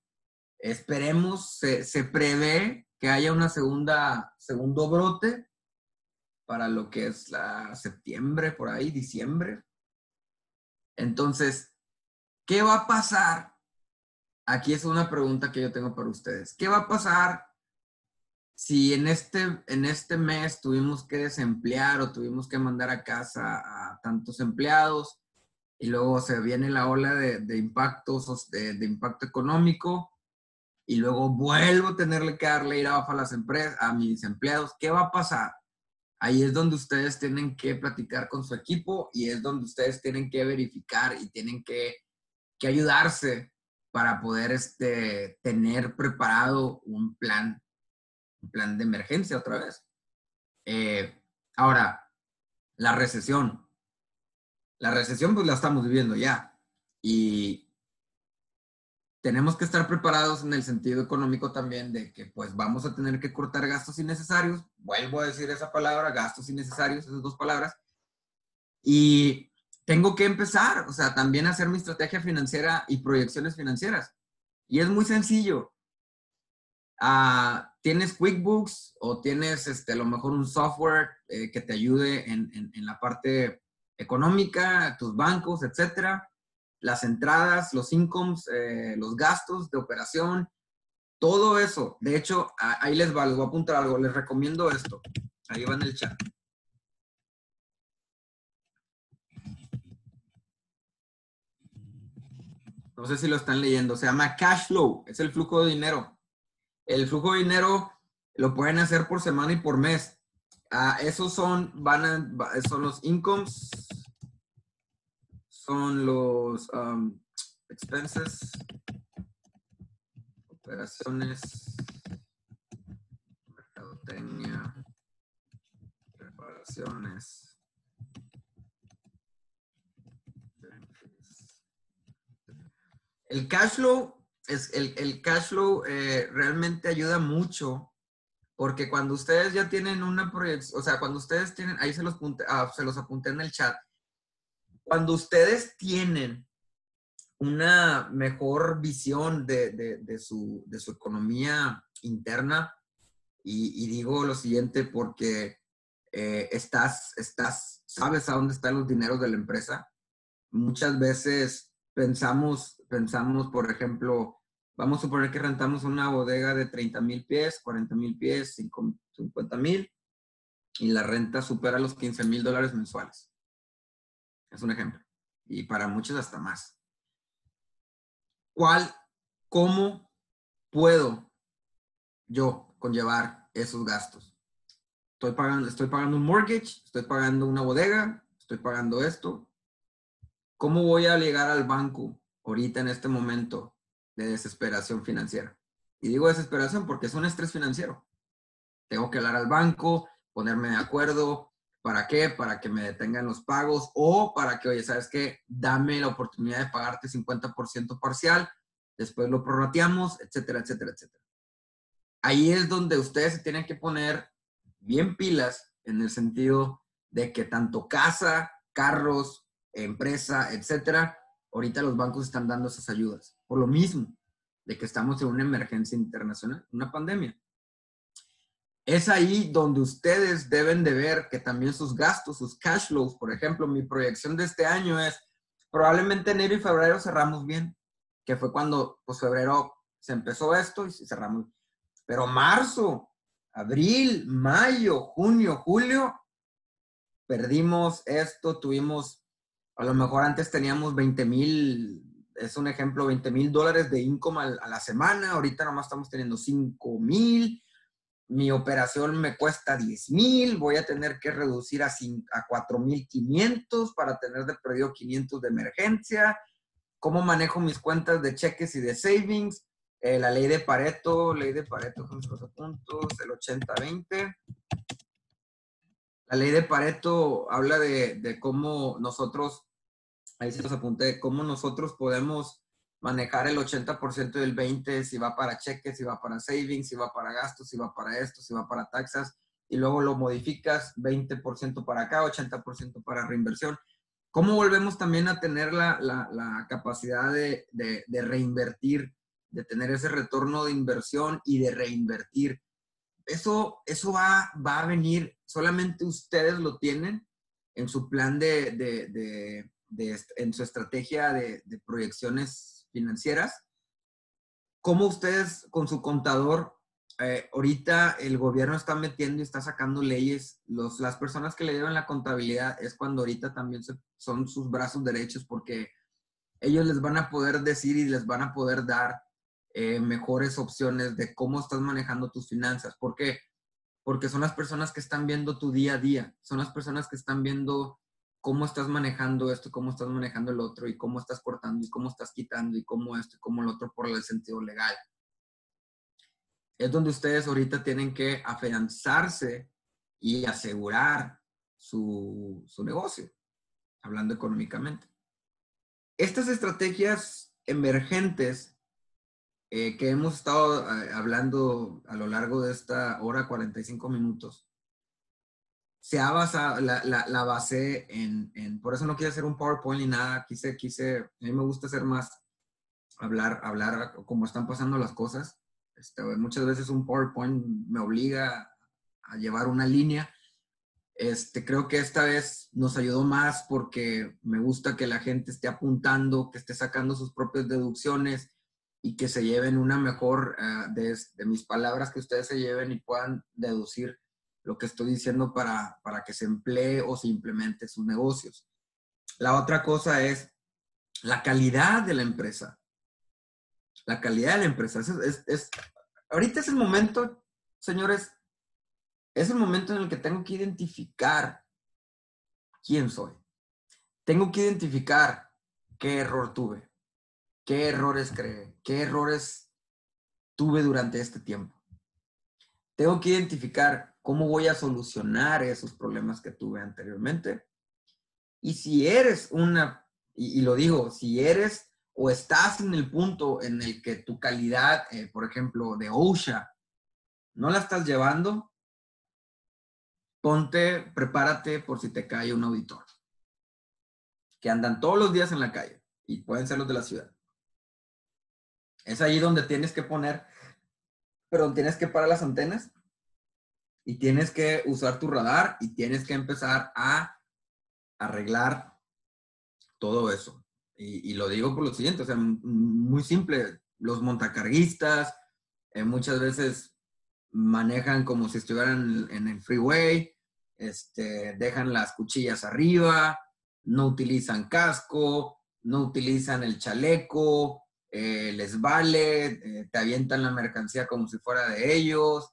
Esperemos, se, se prevé que haya una segunda, segundo brote para lo que es la septiembre, por ahí, diciembre. Entonces, ¿qué va a pasar? Aquí es una pregunta que yo tengo para ustedes. ¿Qué va a pasar si en este, en este mes tuvimos que desemplear o tuvimos que mandar a casa a tantos empleados y luego se viene la ola de, de impactos, de, de, impacto económico y luego vuelvo a tenerle que darle ir abajo a las empresas, a mis empleados, ¿qué va a pasar? Ahí es donde ustedes tienen que platicar con su equipo y es donde ustedes tienen que verificar y tienen que, que ayudarse para poder este, tener preparado un plan, un plan de emergencia otra vez. Eh, ahora, la recesión. La recesión pues la estamos viviendo ya y tenemos que estar preparados en el sentido económico también de que pues vamos a tener que cortar gastos innecesarios. Vuelvo a decir esa palabra, gastos innecesarios, esas dos palabras. Y tengo que empezar, o sea, también hacer mi estrategia financiera y proyecciones financieras. Y es muy sencillo. Uh, tienes QuickBooks o tienes este, a lo mejor un software eh, que te ayude en, la parte económica, tus bancos, etcétera. Las entradas, los incomes, eh, los gastos de operación, todo eso. De hecho, ahí les va, les voy a apuntar algo. Les recomiendo esto. Ahí va en el chat. No sé si lo están leyendo. Se llama cash flow. Es el flujo de dinero. El flujo de dinero lo pueden hacer por semana y por mes. Uh, esos son, van a, son los incomes, son los um, expenses, operaciones, mercadotecnia, reparaciones. El cash flow, es, el, el cash eh, realmente ayuda mucho porque cuando ustedes ya tienen una proyección, o sea, cuando ustedes tienen, ahí se los, apunté, ah, se los apunté en el chat, cuando ustedes tienen una mejor visión de, de, de, su, de su, economía interna, y, y, digo lo siguiente porque eh, estás, estás, sabes a dónde están los dineros de la empresa. Muchas veces pensamos, pensamos, por ejemplo, Vamos a suponer que rentamos una bodega de 30 mil pies, 40 mil pies, 50 mil, y la renta supera los 15 mil dólares mensuales. Es un ejemplo. Y para muchos hasta más. ¿Cuál, cómo puedo yo conllevar esos gastos? Estoy pagando, estoy pagando un mortgage, estoy pagando una bodega, estoy pagando esto. ¿Cómo voy a llegar al banco ahorita en este momento de desesperación financiera. Y digo desesperación porque es un estrés financiero. Tengo que hablar al banco, ponerme de acuerdo. ¿Para qué? Para que me detengan los pagos o para que, oye, ¿sabes qué? Dame la oportunidad de pagarte 50% parcial, después lo prorrateamos, etcétera, etcétera, etcétera. Ahí es donde ustedes se tienen que poner bien pilas en el sentido de que tanto casa, carros, empresa, etcétera, ahorita los bancos están dando esas ayudas, por lo mismo de que estamos en una emergencia internacional, una pandemia. Es ahí donde ustedes deben de ver que también sus gastos, sus cash flows, por ejemplo, mi proyección de este año es probablemente enero y febrero cerramos bien, que fue cuando, pues febrero se empezó esto y cerramos. Pero marzo, abril, mayo, junio, julio, perdimos esto, tuvimos a lo mejor antes teníamos 20 mil, es un ejemplo, 20 mil dólares de income a, la semana, ahorita nomás estamos teniendo 5 mil. mi operación me cuesta 10 mil, voy a tener que reducir a, a 4.500 para tener de perdido 500 de emergencia, cómo manejo mis cuentas de cheques y de savings, Eh, la ley de Pareto, ley de Pareto los puntos, el 80-20. La ley de Pareto habla de, de cómo nosotros, ahí se los apunté, cómo nosotros podemos manejar el 80% del 20% si va para cheques, si va para savings, si va para gastos, si va para esto, si va para taxas, y luego lo modificas 20% para acá, 80% para reinversión. ¿Cómo volvemos también a tener la, la- la capacidad de, de- de reinvertir, de tener ese retorno de inversión y de reinvertir? Eso, eso va, va a venir, solamente ustedes lo tienen en su plan de, de- de- en su estrategia de, de proyecciones financieras. ¿Cómo ustedes con su contador, eh, ahorita el gobierno está metiendo y está sacando leyes, los, las personas que le llevan la contabilidad es cuando ahorita también se- son sus brazos derechos porque ellos les van a poder decir y les van a poder dar eh, mejores opciones de cómo estás manejando tus finanzas. ¿Por qué? Porque son las personas que están viendo tu día a día, son las personas que están viendo cómo estás manejando esto, cómo estás manejando el otro, y cómo estás cortando, y cómo estás quitando, y cómo esto, y cómo el otro por el sentido legal. Es donde ustedes ahorita tienen que afianzarse y asegurar su, su negocio, hablando económicamente. Estas estrategias emergentes eh, que hemos estado eh, hablando a lo largo de esta hora 45 minutos, se ha basado, la, la, basé en, por eso no quise hacer un PowerPoint ni nada, quise, quise, a mí me gusta hacer más, hablar, hablar como están pasando las cosas. Este, muchas veces un PowerPoint me obliga a llevar una línea. Este, creo que esta vez nos ayudó más porque me gusta que la gente esté apuntando, que esté sacando sus propias deducciones y que se lleven una mejor de, de, mis palabras, que ustedes se lleven y puedan deducir lo que estoy diciendo para, para que se emplee o se implemente sus negocios. La otra cosa es la calidad de la empresa. La calidad de la empresa. Es, es, ahorita es el momento, señores, es el momento en el que tengo que identificar quién soy. Tengo que identificar qué error tuve, qué errores creé, qué errores tuve durante este tiempo. Tengo que identificar cómo voy a solucionar esos problemas que tuve anteriormente. Y si eres una, y, lo digo, si eres o estás en el punto en el que tu calidad, eh, por ejemplo, de OSHA, no la estás llevando, ponte, prepárate por si te cae un auditor. Que andan todos los días en la calle y pueden ser los de la ciudad. Es ahí donde tienes que poner, pero tienes que parar las antenas y tienes que usar tu radar y tienes que empezar a arreglar todo eso. Y, lo digo por lo siguiente, o sea, muy simple, los montacarguistas eh, muchas veces manejan como si estuvieran en, en el freeway, este, dejan las cuchillas arriba, no utilizan casco, no utilizan el chaleco, eh, les vale, eh, te avientan la mercancía como si fuera de ellos.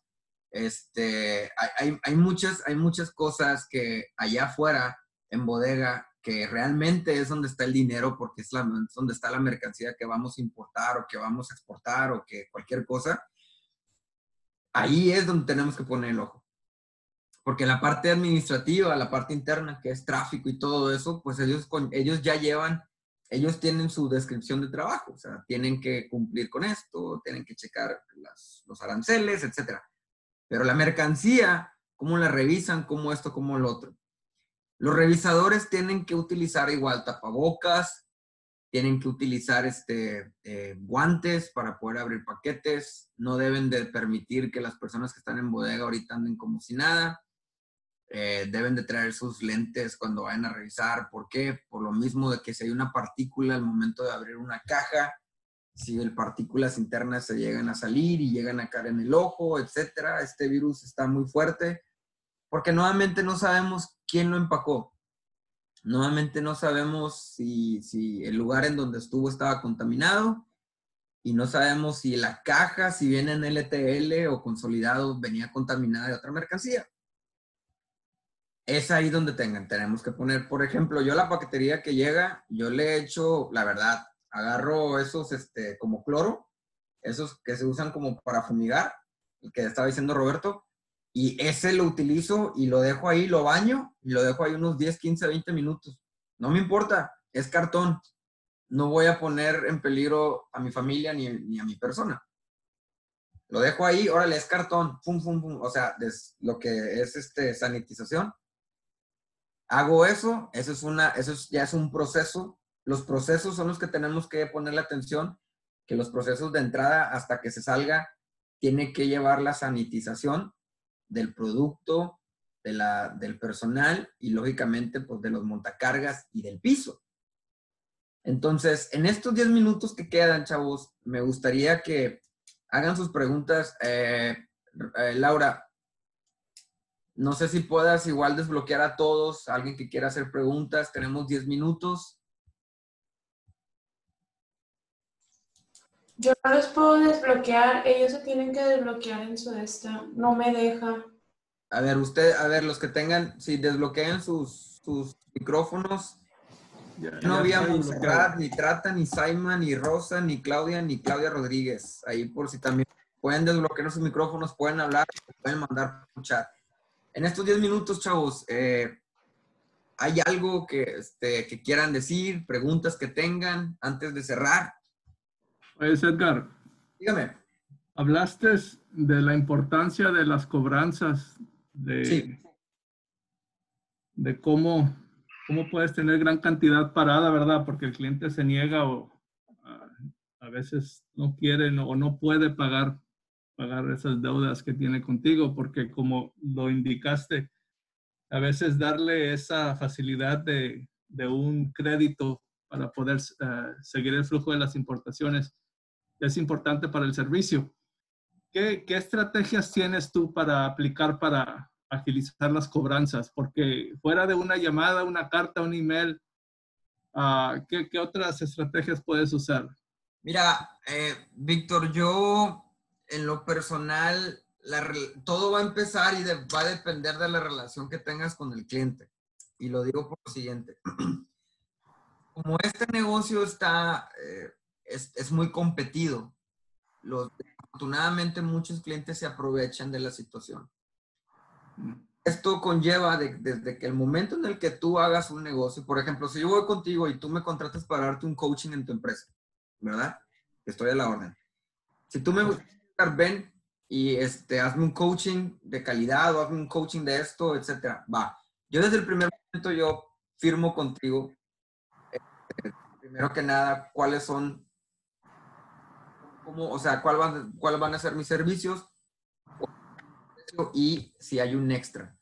Este, hay, hay, muchas, hay muchas cosas que allá afuera en bodega que realmente es donde está el dinero porque es, la, es donde está la mercancía que vamos a importar o que vamos a exportar o que cualquier cosa. Ahí es donde tenemos que poner el ojo. Porque la parte administrativa, la parte interna, que es tráfico y todo eso, pues ellos, ellos ya llevan, ellos tienen su descripción de trabajo, o sea, tienen que cumplir con esto, tienen que checar las, los aranceles, etcétera. Pero la mercancía, ¿cómo la revisan? ¿Cómo esto? ¿Cómo lo otro? Los revisadores tienen que utilizar igual tapabocas, tienen que utilizar este, eh, guantes para poder abrir paquetes, no deben de permitir que las personas que están en bodega ahorita anden como si nada, eh, deben de traer sus lentes cuando vayan a revisar. ¿Por qué? Por lo mismo de que si hay una partícula al momento de abrir una caja, si el partículas internas se llegan a salir y llegan a caer en el ojo, etcétera, este virus está muy fuerte, porque nuevamente no sabemos quién lo empacó. Nuevamente no sabemos si, el lugar en donde estuvo estaba contaminado y no sabemos si la caja, si viene en LTL o consolidado, venía contaminada de otra mercancía. Es ahí donde tengan, tenemos que poner, por ejemplo, yo la paquetería que llega, yo le he hecho, la verdad, agarro esos este, como cloro, esos que se usan como para fumigar, el que estaba diciendo Roberto, y ese lo utilizo y lo dejo ahí, lo baño y lo dejo ahí unos 10, 15, 20 minutos. No me importa, es cartón. No voy a poner en peligro a mi familia ni, ni a mi persona. Lo dejo ahí, órale, es cartón, pum, pum, pum. O sea, es lo que es este, sanitización. Hago eso, eso, es una, eso es, ya es un proceso. Los procesos son los que tenemos que ponerle atención, que los procesos de entrada hasta que se salga tiene que llevar la sanitización del producto, de la, del personal y lógicamente pues de los montacargas y del piso. Entonces, en estos 10 minutos que quedan, chavos, me gustaría que hagan sus preguntas. Eh, eh, Laura, no sé si puedas igual desbloquear a todos, alguien que quiera hacer preguntas. Tenemos 10 minutos. Yo no los puedo desbloquear, ellos se tienen que desbloquear en su esta. No me deja. A ver, usted, a ver, los que tengan, si desbloquean sus, sus micrófonos. no había Montserrat, ni Trata, ni Simon, ni Rosa, ni Claudia, ni Claudia Rodríguez. Ahí por si también pueden desbloquear sus micrófonos, pueden hablar, pueden mandar por chat. En estos 10 minutos, chavos, eh, ¿hay algo que, este, que quieran decir, preguntas que tengan antes de cerrar? Pues Edgar. Dígame. Hablaste de la importancia de las cobranzas, de, Sí. de cómo, cómo puedes tener gran cantidad parada, ¿verdad? Porque el cliente se niega o a, veces no quiere no- o no puede pagar, pagar esas deudas que tiene contigo, porque como lo indicaste, a veces darle esa facilidad de, de un crédito para poder eh, seguir el flujo de las importaciones es importante para el servicio. ¿Qué, qué estrategias tienes tú para aplicar para agilizar las cobranzas? Porque fuera de una llamada, una carta, un email, ah, ¿qué, qué otras estrategias puedes usar? Mira, eh, Víctor, yo en lo personal, todo va a empezar y va a depender de la relación que tengas con el cliente. Y lo digo por lo siguiente. Como este negocio está, eh, es, es muy competido, los, afortunadamente muchos clientes se aprovechan de la situación. Esto conlleva de- desde que el momento en el que tú hagas un negocio, por ejemplo, si yo voy contigo y tú me contratas para darte un coaching en tu empresa, ¿verdad? Estoy a la orden. Si tú me gustas, ven y este, hazme un coaching de calidad o hazme un coaching de esto, etcétera. Va. Yo desde el primer momento yo firmo contigo, eh, primero que nada, cuáles son, cómo, o sea, cuál van, cuáles van a ser mis servicios y si hay un extra.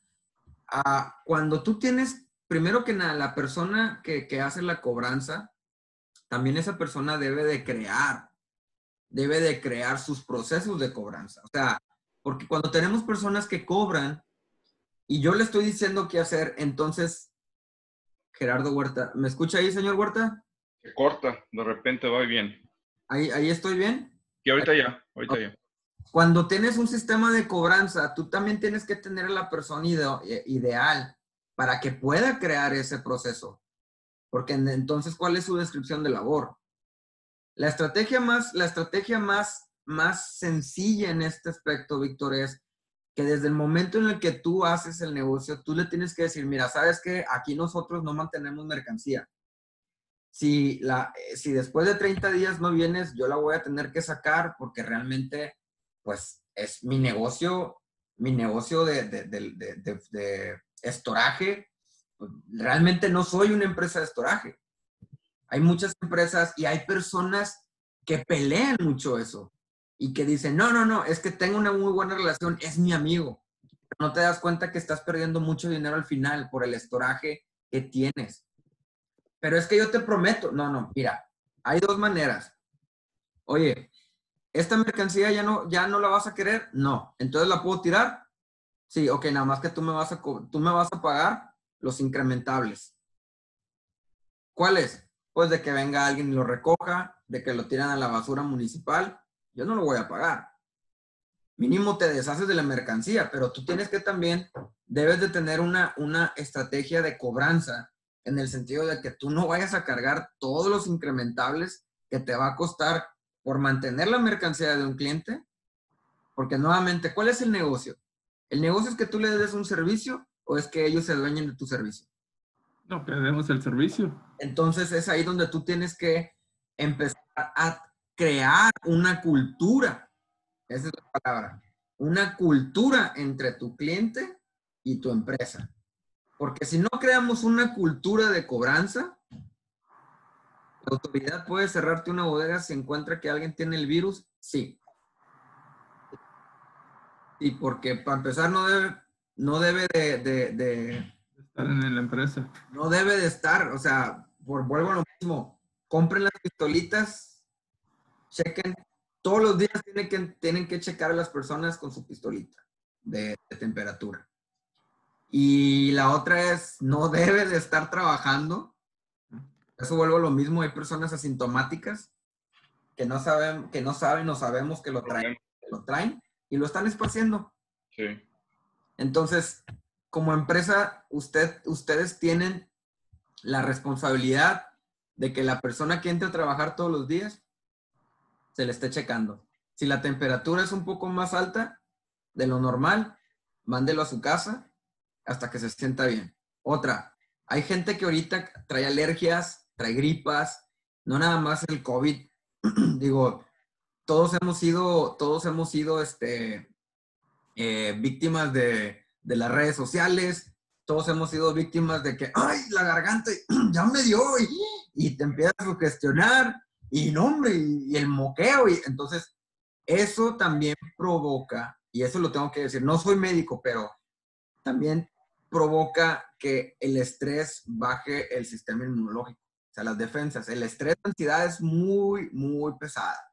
Ah, cuando tú tienes, primero que nada, la persona que, que hace la cobranza, también esa persona debe de crear, debe de crear sus procesos de cobranza. O sea, porque cuando tenemos personas que cobran y yo le estoy diciendo qué hacer, entonces, Gerardo Huerta, ¿me escucha ahí, señor Huerta? Se corta, de repente va bien. Ahí, ahí estoy bien. Y ahorita ya, ahorita ya. Cuando tienes un sistema de cobranza, tú también tienes que tener a la persona ide- ideal para que pueda crear ese proceso. Porque en- entonces, ¿cuál es su descripción de labor? La estrategia más, la estrategia más, más sencilla en este aspecto, Víctor, es que desde el momento en el que tú haces el negocio, tú le tienes que decir, mira, sabes que aquí nosotros no mantenemos mercancía. Si, la, eh, si después de 30 días no vienes, yo la voy a tener que sacar porque realmente pues es mi negocio, mi negocio de, de, de, de, estoraje. Pues, Realmente no soy una empresa de estoraje. Hay muchas empresas y hay personas que pelean mucho eso y que dicen, no, no, no, es que tengo una muy buena relación, es mi amigo. No te das cuenta que estás perdiendo mucho dinero al final por el estoraje que tienes. Pero es que yo te prometo, no, no, mira, hay dos maneras. Oye, ¿esta mercancía ya no, ya no la vas a querer? No. ¿Entonces la puedo tirar? Sí, ok, nada más que tú me vas a, tú me vas a pagar los incrementables. ¿Cuáles? pues de que venga alguien y lo recoja, de que lo tiran a la basura municipal, yo no lo voy a pagar. Mínimo te deshaces de la mercancía, pero tú tienes que también, debes de tener una, una estrategia de cobranza en el sentido de que tú no vayas a cargar todos los incrementables que te va a costar por mantener la mercancía de un cliente. Porque nuevamente, ¿cuál es el negocio? ¿El negocio es que tú le des un servicio o es que ellos se dueñen de tu servicio? No, que demos el servicio. Entonces es ahí donde tú tienes que empezar a crear una cultura. Esa es la palabra. Una cultura entre tu cliente y tu empresa. Porque si no creamos una cultura de cobranza, la autoridad puede cerrarte una bodega si encuentra que alguien tiene el virus, sí. Y porque para empezar no debe, no debe de, de- de- Estar en la empresa. no debe de estar, o sea, por, vuelvo a lo mismo, compren las pistolitas, chequen, todos los días tienen que, tienen que checar a las personas con su pistolita de, de temperatura. Y la otra es, no debe de estar trabajando. Eso vuelvo a lo mismo, hay personas asintomáticas que no saben, que no saben o sabemos que lo traen, que lo traen y lo están esparciendo. Sí. Entonces, como empresa, usted, ustedes tienen la responsabilidad de que la persona que entre a trabajar todos los días se le esté checando. Si la temperatura es un poco más alta de lo normal, mándelo a su casa hasta que se sienta bien. Otra, hay gente que ahorita trae alergias, trae gripas, no nada más el COVID. Digo, todos hemos sido, todos hemos sido este, eh, víctimas de, las redes sociales, todos hemos sido víctimas de que, ay, la garganta ya me dio y, y te empiezas a sugestionar y no, hombre, y, y el moqueo. Y entonces, eso también provoca, y eso lo tengo que decir, no soy médico, pero también provoca que el estrés baje el sistema inmunológico, o sea, las defensas. El estrés, la ansiedad es muy, muy pesada.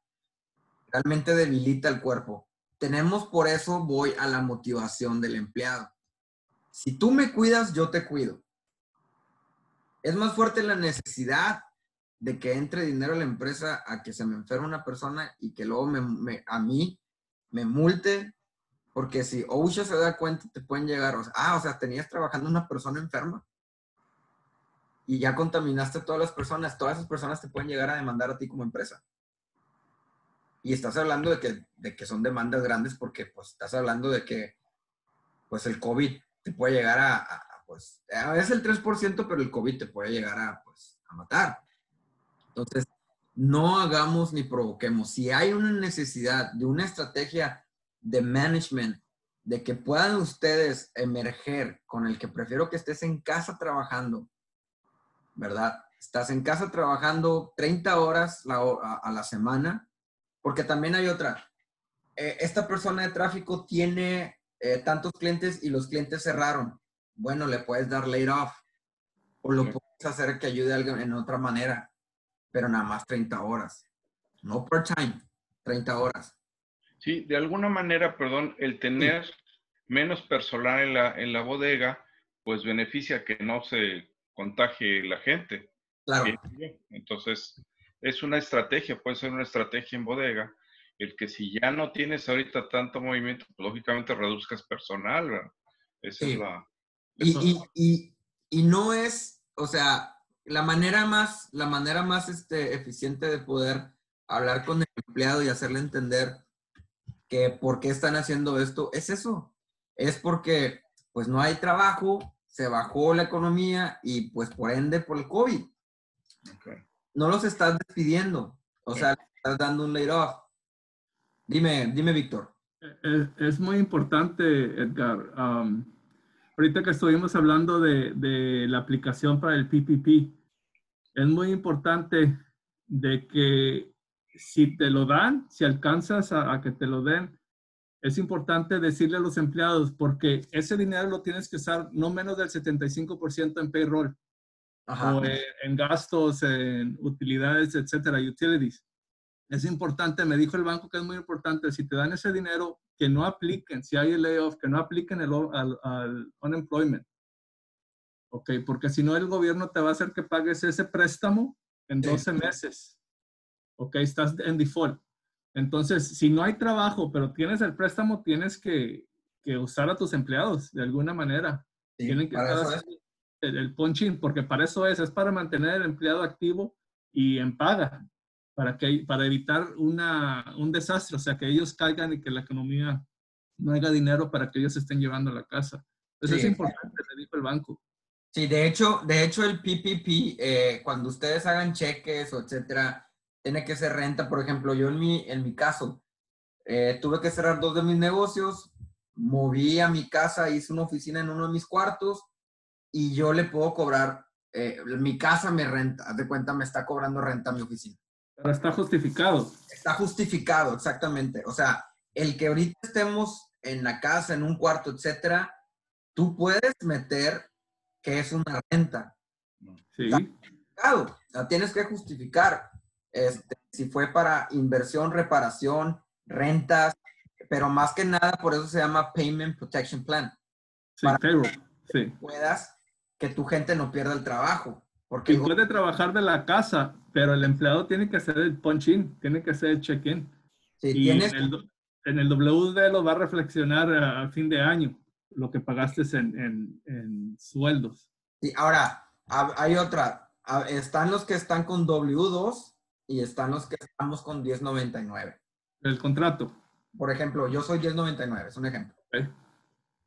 Realmente debilita el cuerpo. Tenemos por eso, voy a la motivación del empleado. Si tú me cuidas, yo te cuido. Es más fuerte la necesidad de que entre dinero a la empresa a que se me enferme una persona y que luego a mí me multe, porque si OSHA se da cuenta, te pueden llegar, o sea, ah, o sea, tenías trabajando una persona enferma y ya contaminaste a todas las personas, todas esas personas te pueden llegar a demandar a ti como empresa. Y estás hablando de que, de que son demandas grandes porque pues estás hablando de que pues el COVID te puede llegar a, a- a, pues, veces el 3%, pero el COVID te puede llegar a, pues, a matar. Entonces, no hagamos ni provoquemos. Si hay una necesidad de una estrategia de management, de que puedan ustedes emerger con el que prefiero que estés en casa trabajando, ¿verdad? Estás en casa trabajando 30 horas la a, a la semana, porque también hay otra. Eh, esta persona de tráfico tiene eh, tantos clientes y los clientes cerraron. Bueno, le puedes dar laid off o lo Sí. puedes hacer que ayude a alguien en otra manera, pero nada más 30 horas. No part-time, 30 horas. Sí, de alguna manera, perdón, el tener menos personal en la, en la bodega, pues beneficia que no se contagie la gente. Claro. Entonces, es una estrategia, puede ser una estrategia en bodega, el que si ya no tienes ahorita tanto movimiento, pues, lógicamente reduzcas personal. ¿verdad? Esa Sí. es la... Y, y, y, y no es, o sea, la manera más, la manera más este, eficiente de poder hablar con el empleado y hacerle entender que por qué están haciendo esto es eso. Es porque pues no hay trabajo, se bajó la economía y pues por ende por el COVID. ok. No los estás despidiendo, o sea, estás dando un laid off. Dime, dime, Víctor. Es, es muy importante, Edgar. Am, ahorita que estuvimos hablando de, de la aplicación para el PPP, es muy importante de que si te lo dan, si alcanzas a, a que te lo den, es importante decirle a los empleados porque ese dinero lo tienes que usar no menos del 75% en payroll Ajá. o en, en gastos, en utilidades, etcétera, utilities. Es importante, me dijo el banco que es muy importante, si te dan ese dinero, que no apliquen, si hay el layoff, que no apliquen el, al, al unemployment. Ok, porque si no el gobierno te va a hacer que pagues ese préstamo en Sí. 12 meses. Ok, estás en default. Entonces, si no hay trabajo, pero tienes el préstamo, tienes que, que usar a tus empleados de alguna manera. Sí, Tienen que estar el, el punching, porque para eso es, es para mantener el empleado activo y en paga, para, que, para evitar una, un desastre, o sea, que ellos caigan y que la economía no haya dinero para que ellos estén llevando a la casa. Eso Sí, es importante, le dijo el banco. Sí, de hecho, de hecho el PPP, eh, cuando ustedes hagan cheques o etcétera, tiene que ser renta. Por ejemplo, yo en mi, en mi caso, eh, tuve que cerrar dos de mis negocios, moví a mi casa, hice una oficina en uno de mis cuartos y yo le puedo cobrar, eh, mi casa me renta, haz de cuenta, me está cobrando renta mi oficina. Pero está justificado. Está justificado, exactamente. O sea, el que ahorita estemos en la casa, en un cuarto, etcétera, tú puedes meter que es una renta. Sí, justificado. O sea, tienes que justificar este, si fue para inversión, reparación, rentas, pero más que nada por eso se llama Payment Protection Plan. sí, Para- payroll. Sí. Puedas que tu gente no pierda el trabajo. Porque Y puede trabajar de la casa, pero el empleado tiene que hacer el punch-in, tiene que hacer el check-in. si Y tienes, en el, en el WD lo va a reflexionar a, fin de año, lo que pagaste en, en, en sueldos. sí, ahora, hay otra. Están los que están con W2 y están los que estamos con 1099. El contrato. Por ejemplo, yo soy 1099, es un ejemplo.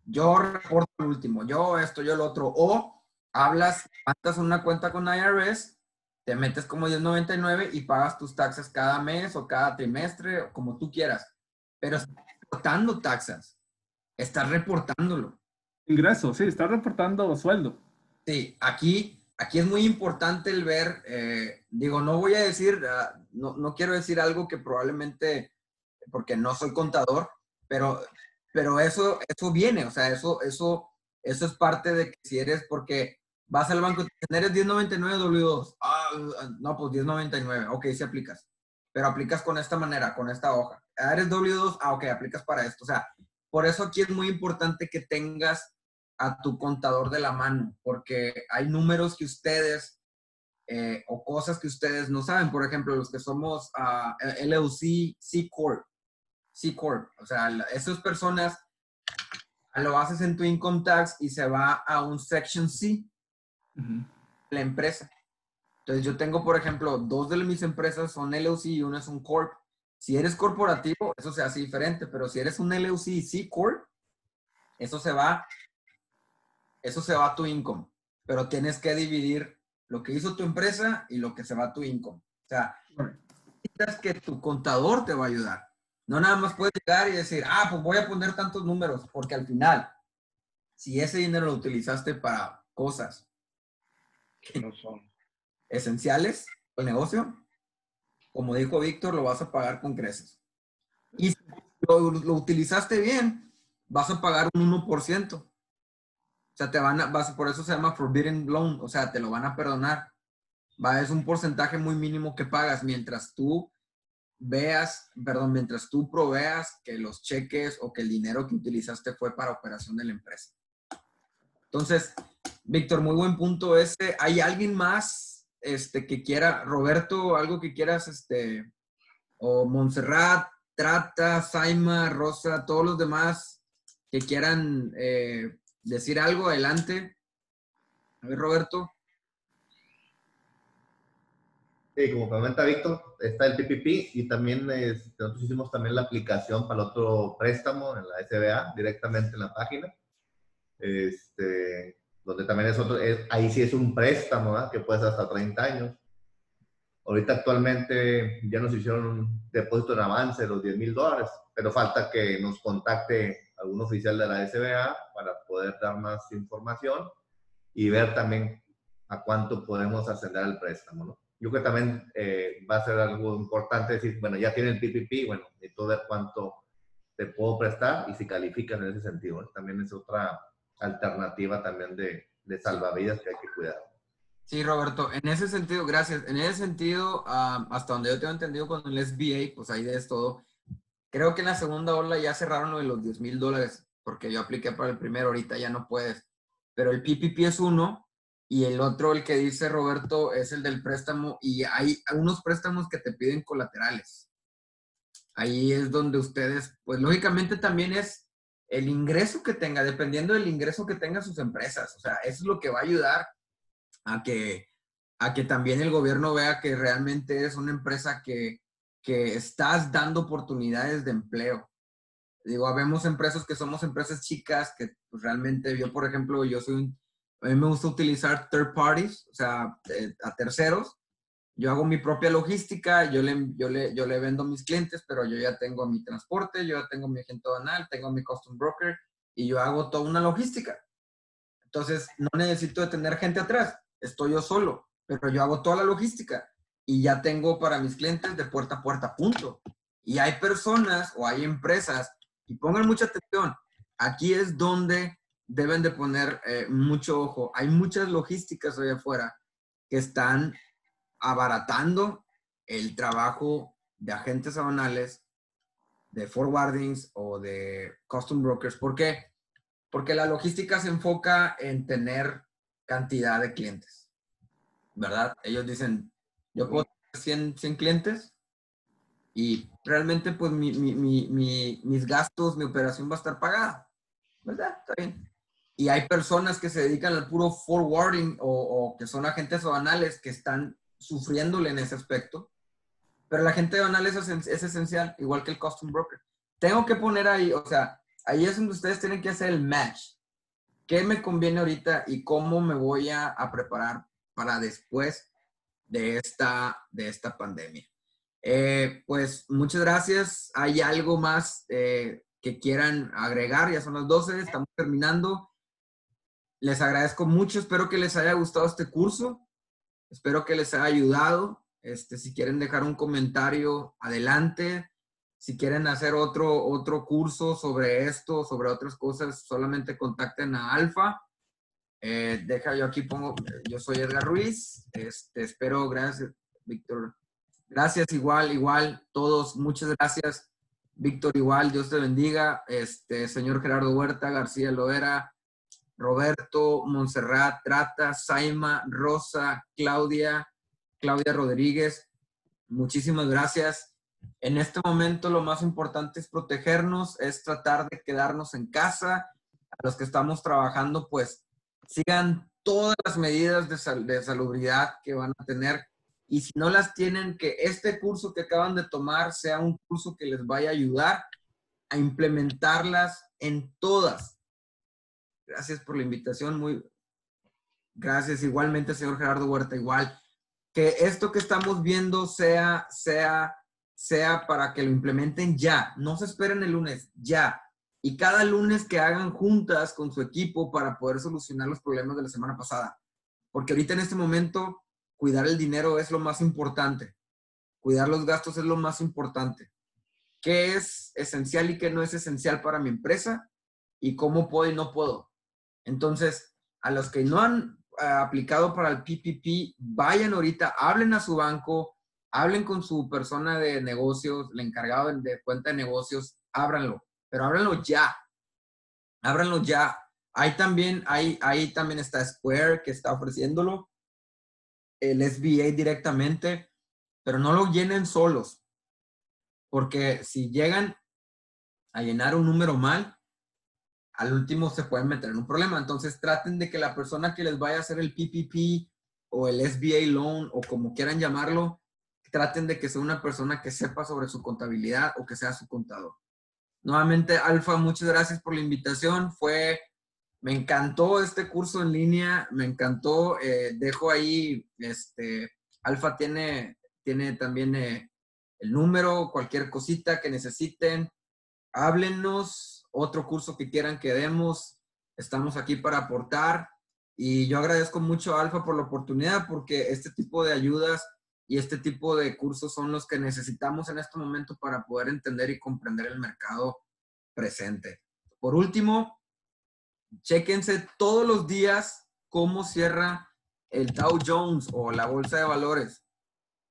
yo reporto el último, yo esto, yo lo otro, o hablas, mandas una cuenta con IRS, te metes como 1099 y pagas tus taxes cada mes o cada trimestre, o como tú quieras, pero estás reportando taxas, estás reportándolo. Ingreso, sí, está reportando sueldo. Sí, aquí, aquí es muy importante el ver, eh, digo, no voy a decir, ah, no, no quiero decir algo que probablemente, porque no soy contador, pero, pero eso, eso viene, o sea, eso, eso, eso es parte de que si eres, porque vas al banco, eres 1099 W2, ah, no, pues 1099, ok, sí aplicas, pero aplicas con esta manera, con esta hoja. Ah, eres W2, ah, ok, aplicas para esto, o sea, por eso aquí es muy importante que tengas a tu contador de la mano, porque hay números que ustedes eh, o cosas que ustedes no saben. Por ejemplo, los que somos ah, LLC, C Corp, C Corp, o sea, esas personas lo haces en tu income tax y se va a un Section C, la empresa. Entonces yo tengo, por ejemplo, dos de mis empresas son LLC y una es un Corp. Si eres corporativo, eso se hace diferente, pero si eres un LLC y C Corp, eso se va, eso se va a tu income, pero tienes que dividir lo que hizo tu empresa y lo que se va a tu income. O sea, necesitas que tu contador te va a ayudar. No nada más puedes llegar y decir, ah, pues voy a poner tantos números, porque al final, si ese dinero lo utilizaste para cosas que no son. esenciales del negocio, como dijo Víctor, lo vas a pagar con creces. Y si lo, lo utilizaste bien, vas a pagar un 1%. O sea, te van a, vas, por eso se llama forbidden loan, o sea, te lo van a perdonar. Va, es un porcentaje muy mínimo que pagas mientras tú veas, perdón, mientras tú proveas que los cheques o que el dinero que utilizaste fue para operación de la empresa. Entonces, Víctor, muy buen punto ese. ¿Hay alguien más este, que quiera, Roberto, algo que quieras, este, o Montserrat, Trata, Saima, Rosa, todos los demás que quieran eh, decir algo, adelante. A ver, Roberto. Sí, como comenta Víctor, está el PPP y también este, nosotros hicimos también la aplicación para el otro préstamo en la SBA, directamente en la página. Este, donde también es otro, es- ahí sí es un préstamo, ¿verdad? que puede ser hasta 30 años. Ahorita actualmente ya nos hicieron un depósito en avance de los 10 mil dólares, pero falta que nos contacte algún oficial de la SBA para poder dar más información y ver también a cuánto podemos ascender el préstamo, ¿no? Yo creo que también eh, va a ser algo importante decir, bueno, ya tiene el PPP, bueno, necesito ver cuánto te puedo prestar y si calificas en ese sentido. ¿no? También es otra alternativa también de, de salvavidas que hay que cuidar. Sí, Roberto, en ese sentido, gracias. En ese sentido, ah, hasta donde yo tengo entendido con el SBA, pues ahí es todo. Creo que en la segunda ola ya cerraron lo de los 10 mil dólares, porque yo apliqué para el primero, ahorita ya no puedes. Pero el PPP es uno, Y el otro, el que dice Roberto, es el del préstamo. Y hay unos préstamos que te piden colaterales. Ahí es donde ustedes, pues lógicamente también es el ingreso que tenga, dependiendo del ingreso que tengan sus empresas. O sea, eso es lo que va a ayudar a que, a que también el gobierno vea que realmente es una empresa que, que estás dando oportunidades de empleo. Digo, habemos empresas que somos empresas chicas que pues, realmente yo, por ejemplo, yo soy un, a mí me gusta utilizar third parties, o sea, eh, a terceros. Yo hago mi propia logística, yo le, yo, le, yo le vendo a mis clientes, pero yo ya tengo mi transporte, yo ya tengo mi agente banal, tengo mi custom broker y yo hago toda una logística. Entonces, no necesito de tener gente atrás, estoy yo solo, pero yo hago toda la logística y ya tengo para mis clientes de puerta a puerta, punto. Y hay personas o hay empresas, y pongan mucha atención, aquí es donde deben de poner eh, mucho ojo. Hay muchas logísticas allá afuera que están abaratando el trabajo de agentes aduanales, de forwardings o de custom brokers. ¿Por qué? Porque la logística se enfoca en tener cantidad de clientes, ¿verdad? Ellos dicen, yo puedo tener 100, clientes y realmente pues mis gastos, mi operación va a estar pagada, ¿verdad? Está bien. Y hay personas que se dedican al puro forwarding o, que son agentes aduanales que están sufriéndole en ese aspecto. Pero la gente aduanal es, es esencial, igual que el custom broker. Tengo que poner ahí, o sea, ahí es donde ustedes tienen que hacer el match. ¿Qué me conviene ahorita y cómo me voy a, a preparar para después de esta, de esta pandemia? Eh, pues muchas gracias. ¿Hay algo más eh, que quieran agregar? Ya son las 12, estamos terminando. Les agradezco mucho, espero que les haya gustado este curso, espero que les haya ayudado. Este, si quieren dejar un comentario, adelante. Si quieren hacer otro, otro curso sobre esto, sobre otras cosas, solamente contacten a Alfa. Eh, deja yo aquí pongo, yo soy Edgar Ruiz. Este, espero, gracias, Víctor. Gracias igual, igual, todos, muchas gracias. Víctor, igual, Dios te bendiga. Este, señor Gerardo Huerta, García Loera, Roberto, Montserrat, Trata, Saima, Rosa, Claudia, Claudia Rodríguez. Muchísimas gracias. En este momento lo más importante es protegernos, es tratar de quedarnos en casa. A los que estamos trabajando, pues sigan todas las medidas de, de salubridad que van a tener. Y si no las tienen, que este curso que acaban de tomar sea un curso que les vaya a ayudar a implementarlas en todas Gracias por la invitación. Muy gracias. Igualmente, señor Gerardo Huerta, igual. Que esto que estamos viendo sea, sea, sea para que lo implementen ya. No se esperen el lunes, ya. Y cada lunes que hagan juntas con su equipo para poder solucionar los problemas de la semana pasada. Porque ahorita en este momento, cuidar el dinero es lo más importante. Cuidar los gastos es lo más importante. ¿Qué es esencial y qué no es esencial para mi empresa? ¿Y cómo puedo y no puedo? Entonces, a los que no han eh, aplicado para el PPP, vayan ahorita, hablen a su banco, hablen con su persona de negocios, el encargado de cuenta de negocios, ábranlo, pero ábranlo ya. Ábranlo ya. Ahí también, ahí, ahí también está Square que está ofreciéndolo, el SBA directamente, pero no lo llenen solos, porque si llegan a llenar un número mal, al último se pueden meter en un problema. Entonces traten de que la persona que les vaya a hacer el PPP o el SBA loan o como quieran llamarlo, traten de que sea una persona que sepa sobre su contabilidad o que sea su contador. Nuevamente, Alfa, muchas gracias por la invitación. Fue, me encantó este curso en línea, me encantó. Eh, dejo ahí, este, Alfa tiene, tiene también eh, el número, cualquier cosita que necesiten, háblenos, otro curso que quieran que demos, estamos aquí para aportar. Y yo agradezco mucho a Alfa por la oportunidad porque este tipo de ayudas y este tipo de cursos son los que necesitamos en este momento para poder entender y comprender el mercado presente. Por último, chequense todos los días cómo cierra el Dow Jones o la bolsa de valores.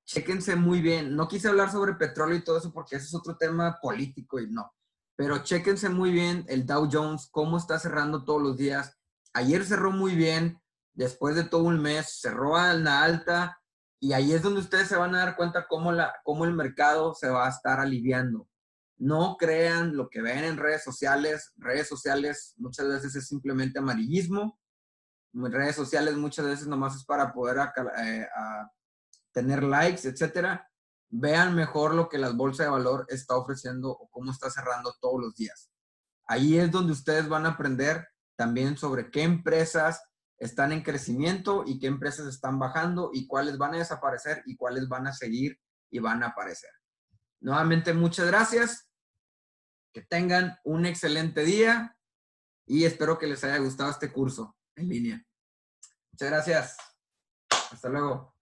Chequense muy bien. No quise hablar sobre petróleo y todo eso porque ese es otro tema político y no. Pero chéquense muy bien el Dow Jones, cómo está cerrando todos los días. Ayer cerró muy bien, después de todo un mes, cerró a la alta y ahí es donde ustedes se van a dar cuenta cómo, la, cómo el mercado se va a estar aliviando. No crean lo que ven en redes sociales. Redes sociales muchas veces es simplemente amarillismo. Redes sociales muchas veces nomás es para poder eh, tener likes, etcétera. Vean mejor lo que la bolsa de valor está ofreciendo o cómo está cerrando todos los días. Ahí es donde ustedes van a aprender también sobre qué empresas están en crecimiento y qué empresas están bajando y cuáles van a desaparecer y cuáles van a seguir y van a aparecer. Nuevamente, muchas gracias. Que tengan un excelente día y espero que les haya gustado este curso en línea. Muchas gracias. Hasta luego.